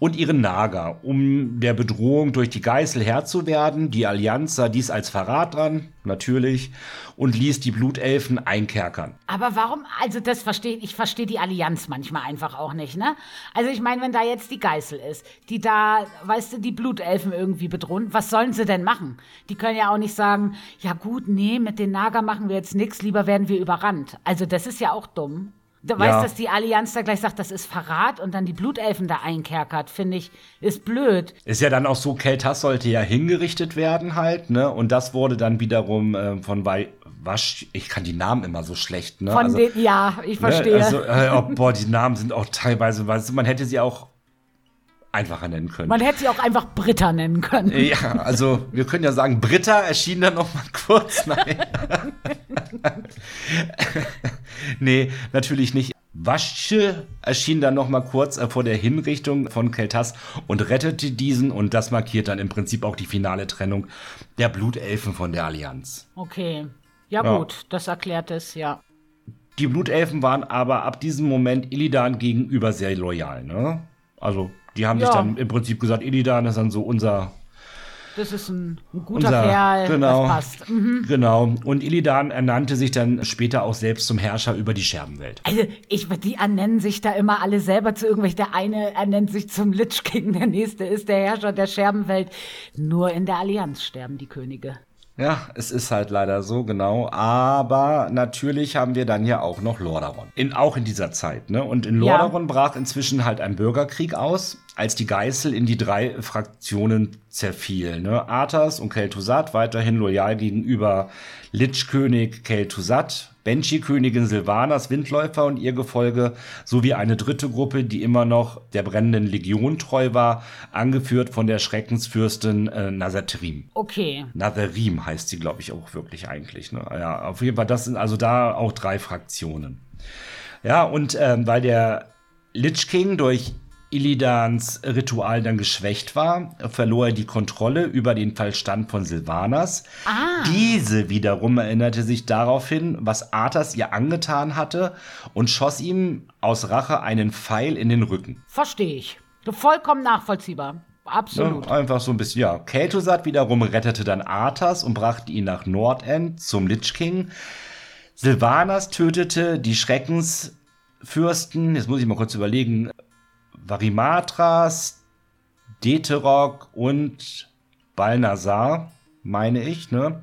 und ihren Naga, um der Bedrohung durch die Geißel Herr zu werden. Die Allianz sah dies als Verrat an, natürlich, und ließ die Blutelfen einkerkern. Aber warum, also das verstehe ich, verstehe die Allianz manchmal einfach auch nicht, ne? Also ich meine, wenn da jetzt die Geißel ist, die da, weißt du, die Blutelfen irgendwie bedrohen, was sollen sie denn machen? Die können ja auch nicht sagen, ja gut, nee, mit den Naga machen wir jetzt nichts, lieber werden wir überrannt. Also das ist ja auch dumm. Du weißt, Ja. dass die Allianz da gleich sagt, das ist Verrat und dann die Blutelfen da einkerkert, finde ich, ist blöd. Ist ja dann auch so, Keltas sollte ja hingerichtet werden halt, ne? Und das wurde dann wiederum äh, von Wei Wasch, ich kann die Namen immer so schlecht, ne? Von Also, den, ja, ich ne? verstehe. Also, äh, oh, boah, die Namen sind auch teilweise, weißt du, man hätte sie auch einfacher nennen können. Man hätte sie auch einfach Britta nennen können. ja, also wir können ja sagen, Britta erschien dann noch mal kurz. Nein. nee, natürlich nicht. Wasche erschien dann noch mal kurz äh, vor der Hinrichtung von Keltas und rettete diesen und das markiert dann im Prinzip auch die finale Trennung der Blutelfen von der Allianz. Okay. Ja, Ja. gut, das erklärt es, ja. Die Blutelfen waren aber ab diesem Moment Illidan gegenüber sehr loyal, ne? Also, die haben sich Ja. dann im Prinzip gesagt, Illidan ist dann so unser Das ist ein, ein guter Unser- Kerl, genau. das passt. Mhm. Genau. Und Illidan ernannte sich dann später auch selbst zum Herrscher über die Scherbenwelt. Also, ich, die ernennen sich da immer alle selber zu irgendwelchen. Der eine ernennt sich zum Lich King, der nächste ist der Herrscher der Scherbenwelt. Nur in der Allianz sterben die Könige. Ja, es ist halt leider so, genau. Aber natürlich haben wir dann ja auch noch Lordaeron. In, auch in dieser Zeit, ne? Und in Ja. Lordaeron brach inzwischen halt ein Bürgerkrieg aus, als die Geißel in die drei Fraktionen zerfiel, ne? Arthas und Kel'Thuzad weiterhin loyal gegenüber Lich-König Kel'Thuzad, Banshee-Königin Sylvanas Windläufer und ihr Gefolge, sowie eine dritte Gruppe, die immer noch der brennenden Legion treu war, angeführt von der Schreckensfürstin äh, Nazarim. Okay. Nazarim heißt sie, glaube ich, auch wirklich eigentlich. Ne? Ja, auf jeden Fall, das sind also da auch drei Fraktionen. Ja, und ähm, weil der Lich King durch Illidans Ritual dann geschwächt war, verlor er die Kontrolle über den Verstand von Sylvanas. Ah. Diese wiederum erinnerte sich daraufhin, was Arthas ihr angetan hatte und schoss ihm aus Rache einen Pfeil in den Rücken. Verstehe ich. Vollkommen nachvollziehbar. Absolut. Ja, einfach so ein bisschen, ja. Kel'Thuzad wiederum rettete dann Arthas und brachte ihn nach Nordend zum Lich King. Sylvanas tötete die Schreckensfürsten, jetzt muss ich mal kurz überlegen, Varimatras, Deterok und Balnasar. meine ich, ne?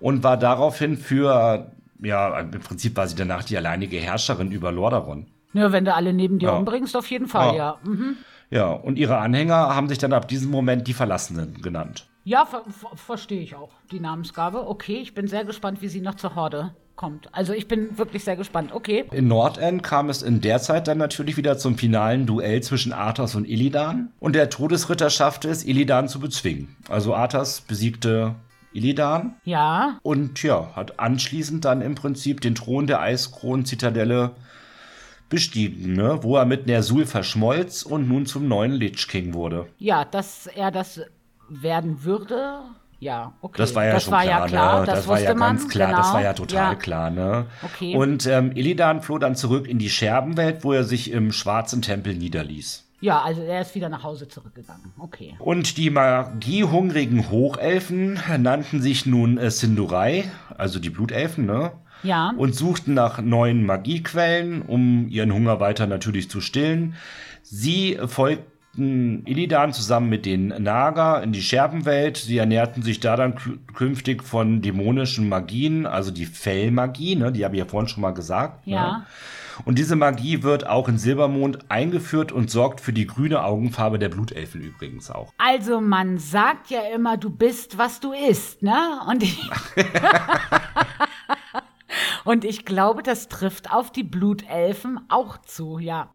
Und war daraufhin für, ja, im Prinzip war sie danach die alleinige Herrscherin über Lordaeron. Ja, wenn du alle neben dir ja. umbringst, auf jeden Fall, ja. Ja. Mhm. ja, und ihre Anhänger haben sich dann ab diesem Moment die Verlassenen genannt. Ja, ver ver verstehe ich auch, die Namensgabe. Okay, ich bin sehr gespannt, wie sie noch zur Horde kommt. Also ich bin wirklich sehr gespannt. Okay. In Nordend kam es in der Zeit dann natürlich wieder zum finalen Duell zwischen Arthas und Illidan. Und der Todesritter schaffte es, Illidan zu bezwingen. Also Arthas besiegte Illidan. Ja. Und ja, hat anschließend dann im Prinzip den Thron der Eiskronen-Zitadelle bestiegen, ne? wo er mit Nersul verschmolz und nun zum neuen Lich King wurde. Ja, dass er das werden würde, ja, okay. Das war ja das schon war klar, ja klar ne? das, das war ja man, ganz klar, genau. das war ja total ja. klar, ne? Okay. Und ähm, Illidan floh dann zurück in die Scherbenwelt, wo er sich im schwarzen Tempel niederließ. Ja, also er ist wieder nach Hause zurückgegangen. Okay. Und die magiehungrigen Hochelfen nannten sich nun äh, Sindurai, also die Blutelfen, ne? Ja. Und suchten nach neuen Magiequellen, um ihren Hunger weiter natürlich zu stillen. Sie folgten Illidan zusammen mit den Naga in die Scherbenwelt. Sie ernährten sich da dann künftig von dämonischen Magien, also die Fellmagie, ne? Die habe ich ja vorhin schon mal gesagt. Ja. Ne? Und diese Magie wird auch in Silbermond eingeführt und sorgt für die grüne Augenfarbe der Blutelfen übrigens auch. Also man sagt ja immer, du bist, was du isst, ne? Und ich, und ich glaube, das trifft auf die Blutelfen auch zu, ja.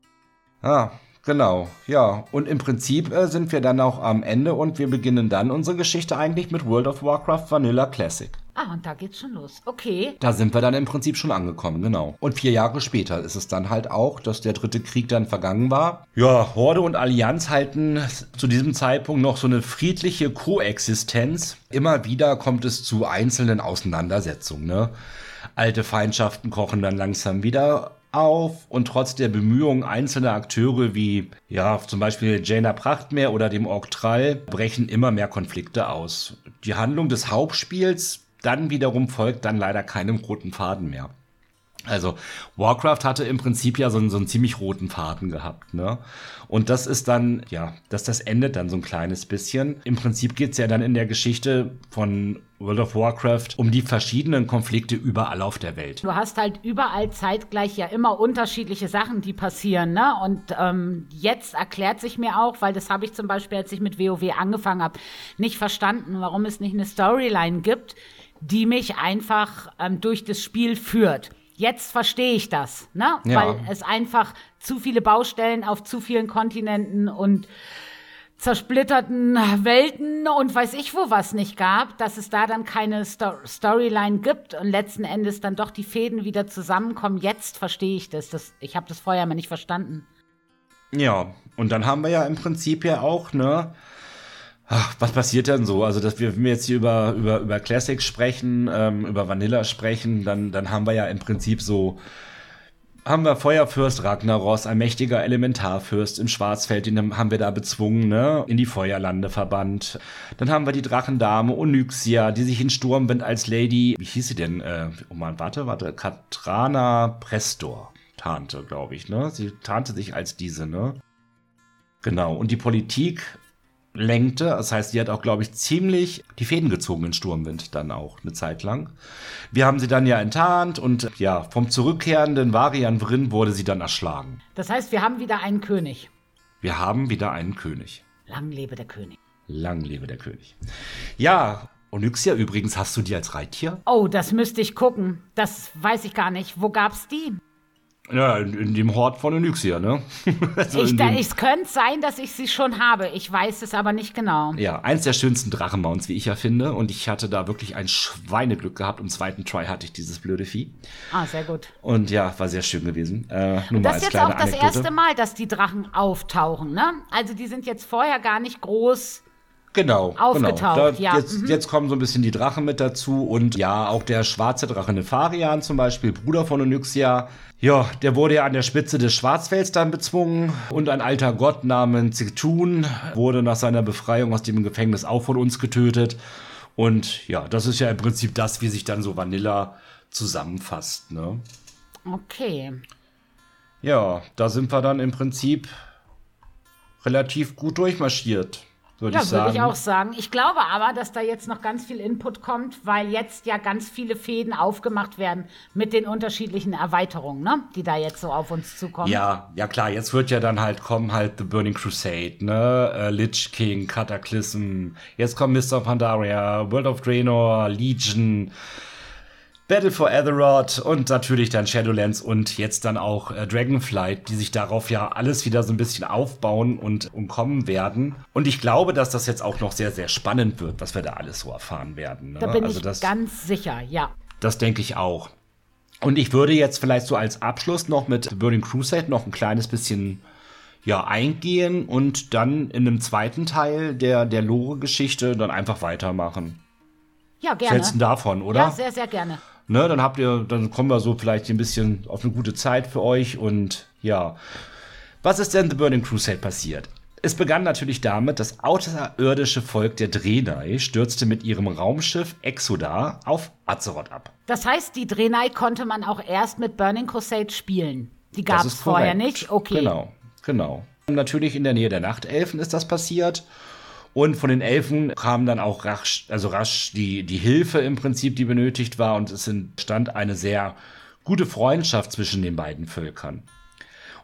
Ah, genau, ja. Und im Prinzip äh, sind wir dann auch am Ende und wir beginnen dann unsere Geschichte eigentlich mit World of Warcraft Vanilla Classic. Ah, und da geht's schon los. Okay. Da sind wir dann im Prinzip schon angekommen, genau. Und vier Jahre später ist es dann halt auch, dass der dritte Krieg dann vergangen war. Ja, Horde und Allianz halten zu diesem Zeitpunkt noch so eine friedliche Koexistenz. Immer wieder kommt es zu einzelnen Auseinandersetzungen, ne? Alte Feindschaften kochen dann langsam wieder auf und trotz der Bemühungen einzelner Akteure wie ja zum Beispiel Jaina Prachtmeer oder dem Ork Trall brechen immer mehr Konflikte aus. Die Handlung des Hauptspiels dann wiederum folgt dann leider keinem roten Faden mehr. Also Warcraft hatte im Prinzip ja so einen, so einen ziemlich roten Faden gehabt, ne? Und das ist dann, ja, dass das endet dann so ein kleines bisschen. Im Prinzip geht's ja dann in der Geschichte von World of Warcraft um die verschiedenen Konflikte überall auf der Welt. Du hast halt überall zeitgleich ja immer unterschiedliche Sachen, die passieren, ne? Und ähm, jetzt erklärt sich mir auch, weil das habe ich zum Beispiel, als ich mit WoW angefangen habe, nicht verstanden, warum es nicht eine Storyline gibt, die mich einfach ähm, durch das Spiel führt. Jetzt verstehe ich das, ne? Ja. Weil es einfach zu viele Baustellen auf zu vielen Kontinenten und zersplitterten Welten und weiß ich wo was nicht gab, dass es da dann keine Sto Storyline gibt und letzten Endes dann doch die Fäden wieder zusammenkommen. Jetzt verstehe ich das. das ich habe das vorher mal nicht verstanden. Ja, und dann haben wir ja im Prinzip ja auch, ne? Ach, was passiert denn so? Also, dass wir, wenn wir jetzt hier über, über, über Classic sprechen, ähm, über Vanilla sprechen, dann, dann haben wir ja im Prinzip so, haben wir Feuerfürst Ragnaros, ein mächtiger Elementarfürst im Schwarzfeld, den haben wir da bezwungen, ne, in die Feuerlande verbannt. Dann haben wir die Drachendame Onyxia, die sich in Sturmwind als Lady, wie hieß sie denn? Äh, oh man, warte, warte, Katrana Prestor tarnte, glaube ich, ne? Sie tarnte sich als diese, ne? Genau. Und die Politik lenkte. Das heißt, sie hat auch, glaube ich, ziemlich die Fäden gezogen in Sturmwind dann auch eine Zeit lang. Wir haben sie dann ja enttarnt und ja, vom zurückkehrenden Varian Vrin wurde sie dann erschlagen. Das heißt, wir haben wieder einen König. Wir haben wieder einen König. Lang lebe der König. Lang lebe der König. Ja, Onyxia übrigens hast du die als Reittier? Oh, das müsste ich gucken. Das weiß ich gar nicht. Wo gab's die? Ja, in, in dem Hort von Onyxia, ne? also ich, da, es könnte sein, dass ich sie schon habe. Ich weiß es aber nicht genau. Ja, eins der schönsten Drachenmounts, wie ich ja finde. Und ich hatte da wirklich ein Schweineglück gehabt. Im zweiten Try hatte ich dieses blöde Vieh. Ah, sehr gut. Und ja, war sehr schön gewesen. Äh, nur mal Das ist jetzt auch das Anekdote. erste Mal, dass die Drachen auftauchen, ne? Also die sind jetzt vorher gar nicht groß. Genau, Aufgetaucht, genau. Da, ja, Jetzt, mhm. jetzt kommen so ein bisschen die Drachen mit dazu und ja, auch der schwarze Drache Nefarian zum Beispiel, Bruder von Onyxia. Ja, der wurde ja an der Spitze des Schwarzfelds dann bezwungen und ein alter Gott namens Zitun wurde nach seiner Befreiung aus dem Gefängnis auch von uns getötet. Und ja, das ist ja im Prinzip das, wie sich dann so Vanilla zusammenfasst, ne? Okay. Ja, da sind wir dann im Prinzip relativ gut durchmarschiert. Würde ja, ich sagen. würde ich auch sagen. Ich glaube aber, dass da jetzt noch ganz viel Input kommt, weil jetzt ja ganz viele Fäden aufgemacht werden mit den unterschiedlichen Erweiterungen, ne? die da jetzt so auf uns zukommen. Ja, ja klar, jetzt wird ja dann halt kommen halt The Burning Crusade, ne? Äh, Lich King, Cataclysm, jetzt kommt Mr. Pandaria, World of Draenor, Legion, Battle for Azeroth und natürlich dann Shadowlands und jetzt dann auch äh, Dragonflight, die sich darauf ja alles wieder so ein bisschen aufbauen und umkommen werden. Und ich glaube, dass das jetzt auch noch sehr, sehr spannend wird, was wir da alles so erfahren werden. Ne? Da bin also ich das, ganz sicher, ja. das denke ich auch. Und ich würde jetzt vielleicht so als Abschluss noch mit The Burning Crusade noch ein kleines bisschen ja, eingehen und dann in einem zweiten Teil der, der Lore-Geschichte dann einfach weitermachen. Ja, Was gerne. hältst du davon, oder? Ja, sehr, sehr gerne. Ne, dann habt ihr, dann kommen wir so vielleicht ein bisschen auf eine gute Zeit für euch und ja. Was ist denn The Burning Crusade passiert? Es begann natürlich damit, das außerirdische Volk der Draenei stürzte mit ihrem Raumschiff Exodar auf Azeroth ab. Das heißt, die Drenai konnte man auch erst mit Burning Crusade spielen. Die gab es vorher nicht. Okay. Genau, genau. Natürlich in der Nähe der Nachtelfen ist das passiert. Und von den Elfen kam dann auch rasch, also rasch die, die Hilfe im Prinzip, die benötigt war. Und es entstand eine sehr gute Freundschaft zwischen den beiden Völkern.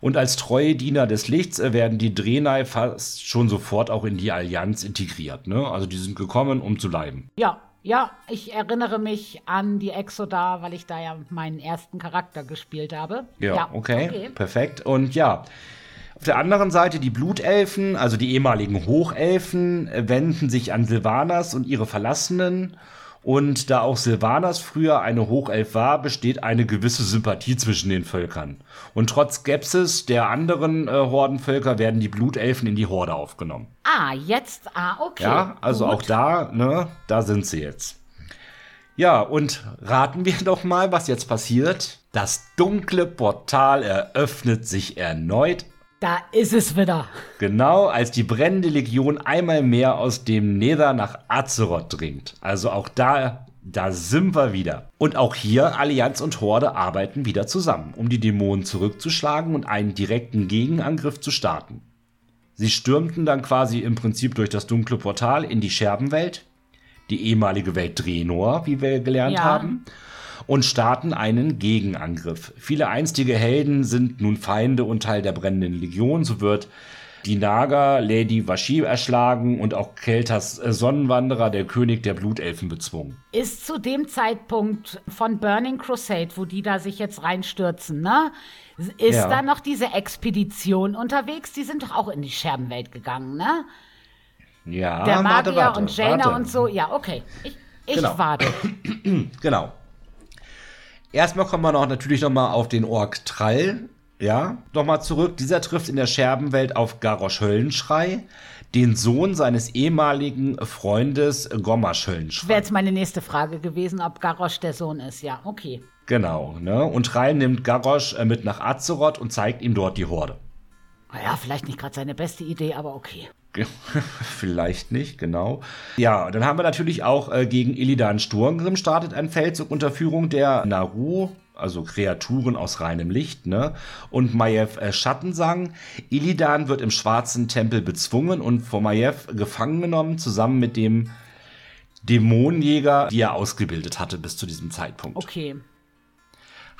Und als treue Diener des Lichts äh, werden die Draenei fast schon sofort auch in die Allianz integriert. Ne? Also die sind gekommen, um zu bleiben. Ja, ja, ich erinnere mich an die Exoda, weil ich da ja meinen ersten Charakter gespielt habe. Ja, okay, perfekt. Und ja, auf der anderen Seite die Blutelfen, also die ehemaligen Hochelfen, äh, wenden sich an Sylvanas und ihre Verlassenen. Und da auch Sylvanas früher eine Hochelf war, besteht eine gewisse Sympathie zwischen den Völkern. Und trotz Skepsis der anderen äh, Hordenvölker werden die Blutelfen in die Horde aufgenommen. Ah, jetzt, ah, okay. Ja, also Gut. auch da, ne, da sind sie jetzt. Ja, und raten wir doch mal, was jetzt passiert. Das dunkle Portal eröffnet sich erneut, Da ist es wieder. genau als die brennende Legion einmal mehr aus dem Nether nach Azeroth dringt. Also auch da, da sind wir wieder. Und auch hier, Allianz und Horde arbeiten wieder zusammen, um die Dämonen zurückzuschlagen und einen direkten Gegenangriff zu starten. Sie stürmten dann quasi im Prinzip durch das dunkle Portal in die Scherbenwelt, die ehemalige Welt Draenor, wie wir gelernt Ja. haben, und starten einen Gegenangriff. Viele einstige Helden sind nun Feinde und Teil der brennenden Legion. So wird die Naga Lady Vashi erschlagen und auch Keltas Sonnenwanderer, der König der Blutelfen, bezwungen. Ist zu dem Zeitpunkt von Burning Crusade, wo die da sich jetzt reinstürzen, ne? Ist Ja. da noch diese Expedition unterwegs? Die sind doch auch in die Scherbenwelt gegangen, ne? Ja, Der warte, Magier warte, und Jaina warte. und so. Ja, okay. Ich, ich Genau. warte. Genau. Erstmal kommen wir noch natürlich noch mal auf den Ork Trall. Ja, nochmal zurück. Dieser trifft in der Scherbenwelt auf Garrosh Höllenschrei, den Sohn seines ehemaligen Freundes Gommasch Wäre Höllenschrei. jetzt meine nächste Frage gewesen, ob Garrosh der Sohn ist. Ja, okay. Genau, ne? Und Trall nimmt Garrosh äh, mit nach Azeroth und zeigt ihm dort die Horde. Naja, vielleicht nicht gerade seine beste Idee, aber okay. Vielleicht nicht, genau. Ja, dann haben wir natürlich auch äh, gegen Illidan Sturmgrim startet ein Feldzug unter Führung der Naru, also Kreaturen aus reinem Licht, ne? Und Maiev äh, Schattensang. Illidan wird im schwarzen Tempel bezwungen und von Maiev gefangen genommen, zusammen mit dem Dämonenjäger, die er ausgebildet hatte bis zu diesem Zeitpunkt. Okay.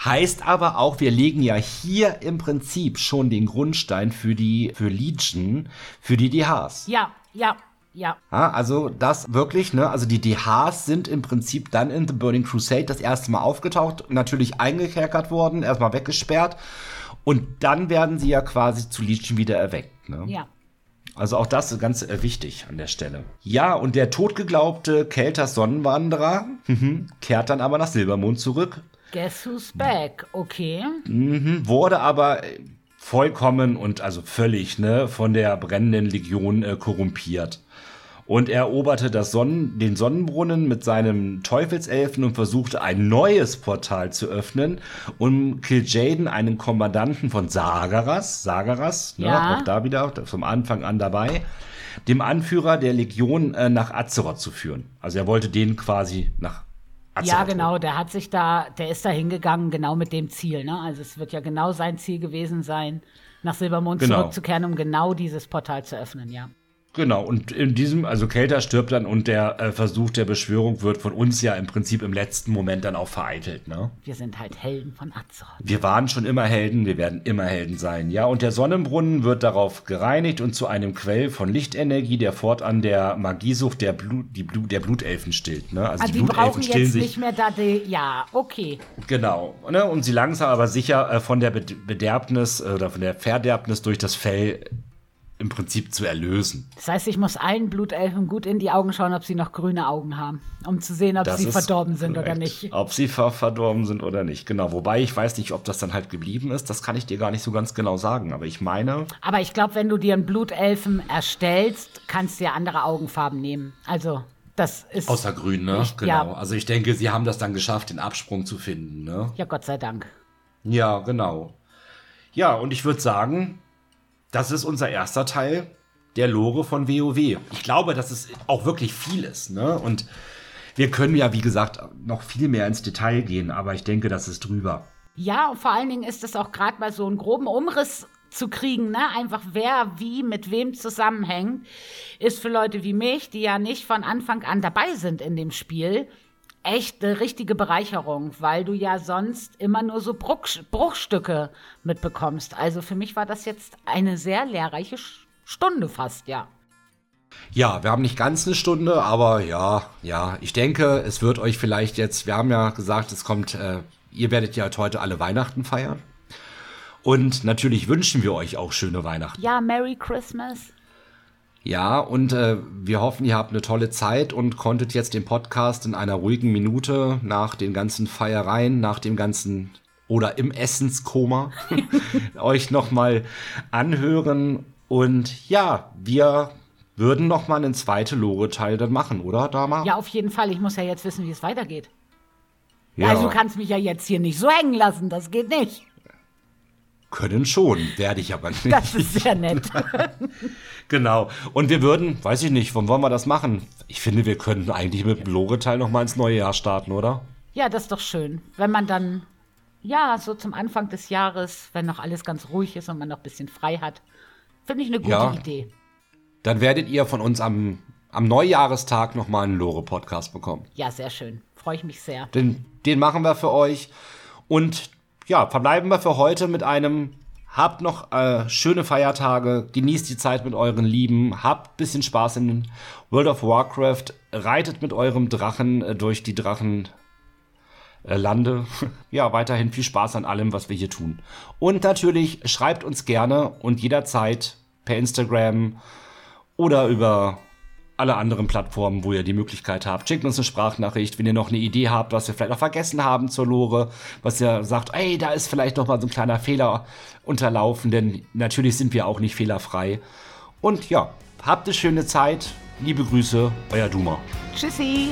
Heißt aber auch, wir legen ja hier im Prinzip schon den Grundstein für die, für Legion, für die DHs. Ja, ja, ja. Ja, also das wirklich, ne? Also die DHs sind im Prinzip dann in The Burning Crusade das erste Mal aufgetaucht, natürlich eingekerkert worden, erstmal weggesperrt. Und dann werden sie ja quasi zu Legion wieder erweckt. Ne? Ja. Also auch das ist ganz äh, wichtig an der Stelle. Ja, und der totgeglaubte Kelters Sonnenwanderer kehrt dann aber nach Silbermond zurück, Guess who's back? Okay. mhm, wurde aber äh, vollkommen und also völlig ne, von der brennenden Legion äh, korrumpiert. Und er eroberte das Sonnen, den Sonnenbrunnen mit seinem Teufelselfen und versuchte ein neues Portal zu öffnen, um Kil'jaeden, einen Kommandanten von Sagaras, Sagaras, ne, Ja. auch da wieder vom Anfang an dabei, dem Anführer der Legion äh, nach Azeroth zu führen. Also er wollte den quasi nach Azeroth Ja, genau, der hat sich da, der ist da hingegangen, genau mit dem Ziel, ne? Also es wird ja genau sein Ziel gewesen sein, nach Silbermond Genau. zurückzukehren, um genau dieses Portal zu öffnen, ja. Genau, und in diesem, also Kelter stirbt dann und der äh, Versuch der Beschwörung wird von uns ja im Prinzip im letzten Moment dann auch vereitelt, ne? Wir sind halt Helden von Azeroth. Wir waren schon immer Helden, wir werden immer Helden sein, ja. Und der Sonnenbrunnen wird darauf gereinigt und zu einem Quell von Lichtenergie, der fortan der Magiesucht der, Blut, die Blut, der Blutelfen stillt, ne? Also ah, die, die Blutelfen brauchen stillen jetzt sich. nicht mehr da, die, ja, okay. Genau, ne? Und sie langsam aber sicher äh, von der Bederbnis äh, oder von der Verderbnis durch das Fell im Prinzip zu erlösen. Das heißt, ich muss allen Blutelfen gut in die Augen schauen, ob sie noch grüne Augen haben, um zu sehen, ob das sie verdorben sind korrekt. oder nicht. Ob sie ver verdorben sind oder nicht, genau. Wobei ich weiß nicht, ob das dann halt geblieben ist, das kann ich dir gar nicht so ganz genau sagen, aber ich meine. Aber ich glaube, wenn du dir einen Blutelfen erstellst, kannst du ja andere Augenfarben nehmen. Also. Das ist. Außer grün, ne? Ich, genau. Ja. Also ich denke, sie haben das dann geschafft, den Absprung zu finden, ne? Ja, Gott sei Dank. Ja, genau. Ja, und ich würde sagen, das ist unser erster Teil der Lore von WoW. Ich glaube, dass es auch wirklich viel ist. Ne? Und wir können ja, wie gesagt, noch viel mehr ins Detail gehen, aber ich denke, das ist drüber. Ja, und vor allen Dingen ist es auch gerade mal so einen groben Umriss zu kriegen, ne? Einfach wer wie mit wem zusammenhängt, ist für Leute wie mich, die ja nicht von Anfang an dabei sind in dem Spiel, echt eine richtige Bereicherung, weil du ja sonst immer nur so Bruch, Bruchstücke mitbekommst. Also für mich war das jetzt eine sehr lehrreiche Stunde fast, ja. Ja, wir haben nicht ganz eine Stunde, aber ja, ja, ich denke, es wird euch vielleicht jetzt, wir haben ja gesagt, es kommt, äh, ihr werdet ja heute alle Weihnachten feiern. Und natürlich wünschen wir euch auch schöne Weihnachten. Ja, Merry Christmas. Ja, und äh, wir hoffen, ihr habt eine tolle Zeit und konntet jetzt den Podcast in einer ruhigen Minute nach den ganzen Feiereien, nach dem ganzen oder im Essenskoma euch nochmal anhören. Und ja, wir würden noch mal einen zweiten Lore-Teil dann machen, oder, Dama? Ja, auf jeden Fall. Ich muss ja jetzt wissen, wie es weitergeht. Ja. Also du kannst mich ja jetzt hier nicht so hängen lassen. Das geht nicht. Können schon, werde ich aber nicht. Das ist sehr nett. genau. Und wir würden, weiß ich nicht, wann wollen wir das machen? Ich finde, wir könnten eigentlich mit dem Lore-Teil noch mal ins neue Jahr starten, oder? Ja, das ist doch schön. Wenn man dann, ja, so zum Anfang des Jahres, wenn noch alles ganz ruhig ist und man noch ein bisschen frei hat, finde ich eine gute ja. Idee. Dann werdet ihr von uns am, am Neujahrestag noch mal einen Lore-Podcast bekommen. Ja, sehr schön. Freue ich mich sehr. Den, den machen wir für euch. Und ja, verbleiben wir für heute mit einem Habt noch äh, schöne Feiertage, genießt die Zeit mit euren Lieben, habt bisschen Spaß in World of Warcraft, reitet mit eurem Drachen äh, durch die Drachenlande. ja, weiterhin viel Spaß an allem, was wir hier tun. Und natürlich schreibt uns gerne und jederzeit per Instagram oder über alle anderen Plattformen, wo ihr die Möglichkeit habt. Schickt uns eine Sprachnachricht, wenn ihr noch eine Idee habt, was wir vielleicht noch vergessen haben zur Lore, was ihr sagt, ey, da ist vielleicht noch mal so ein kleiner Fehler unterlaufen, denn natürlich sind wir auch nicht fehlerfrei. Und ja, habt eine schöne Zeit. Liebe Grüße, euer Duma. Tschüssi.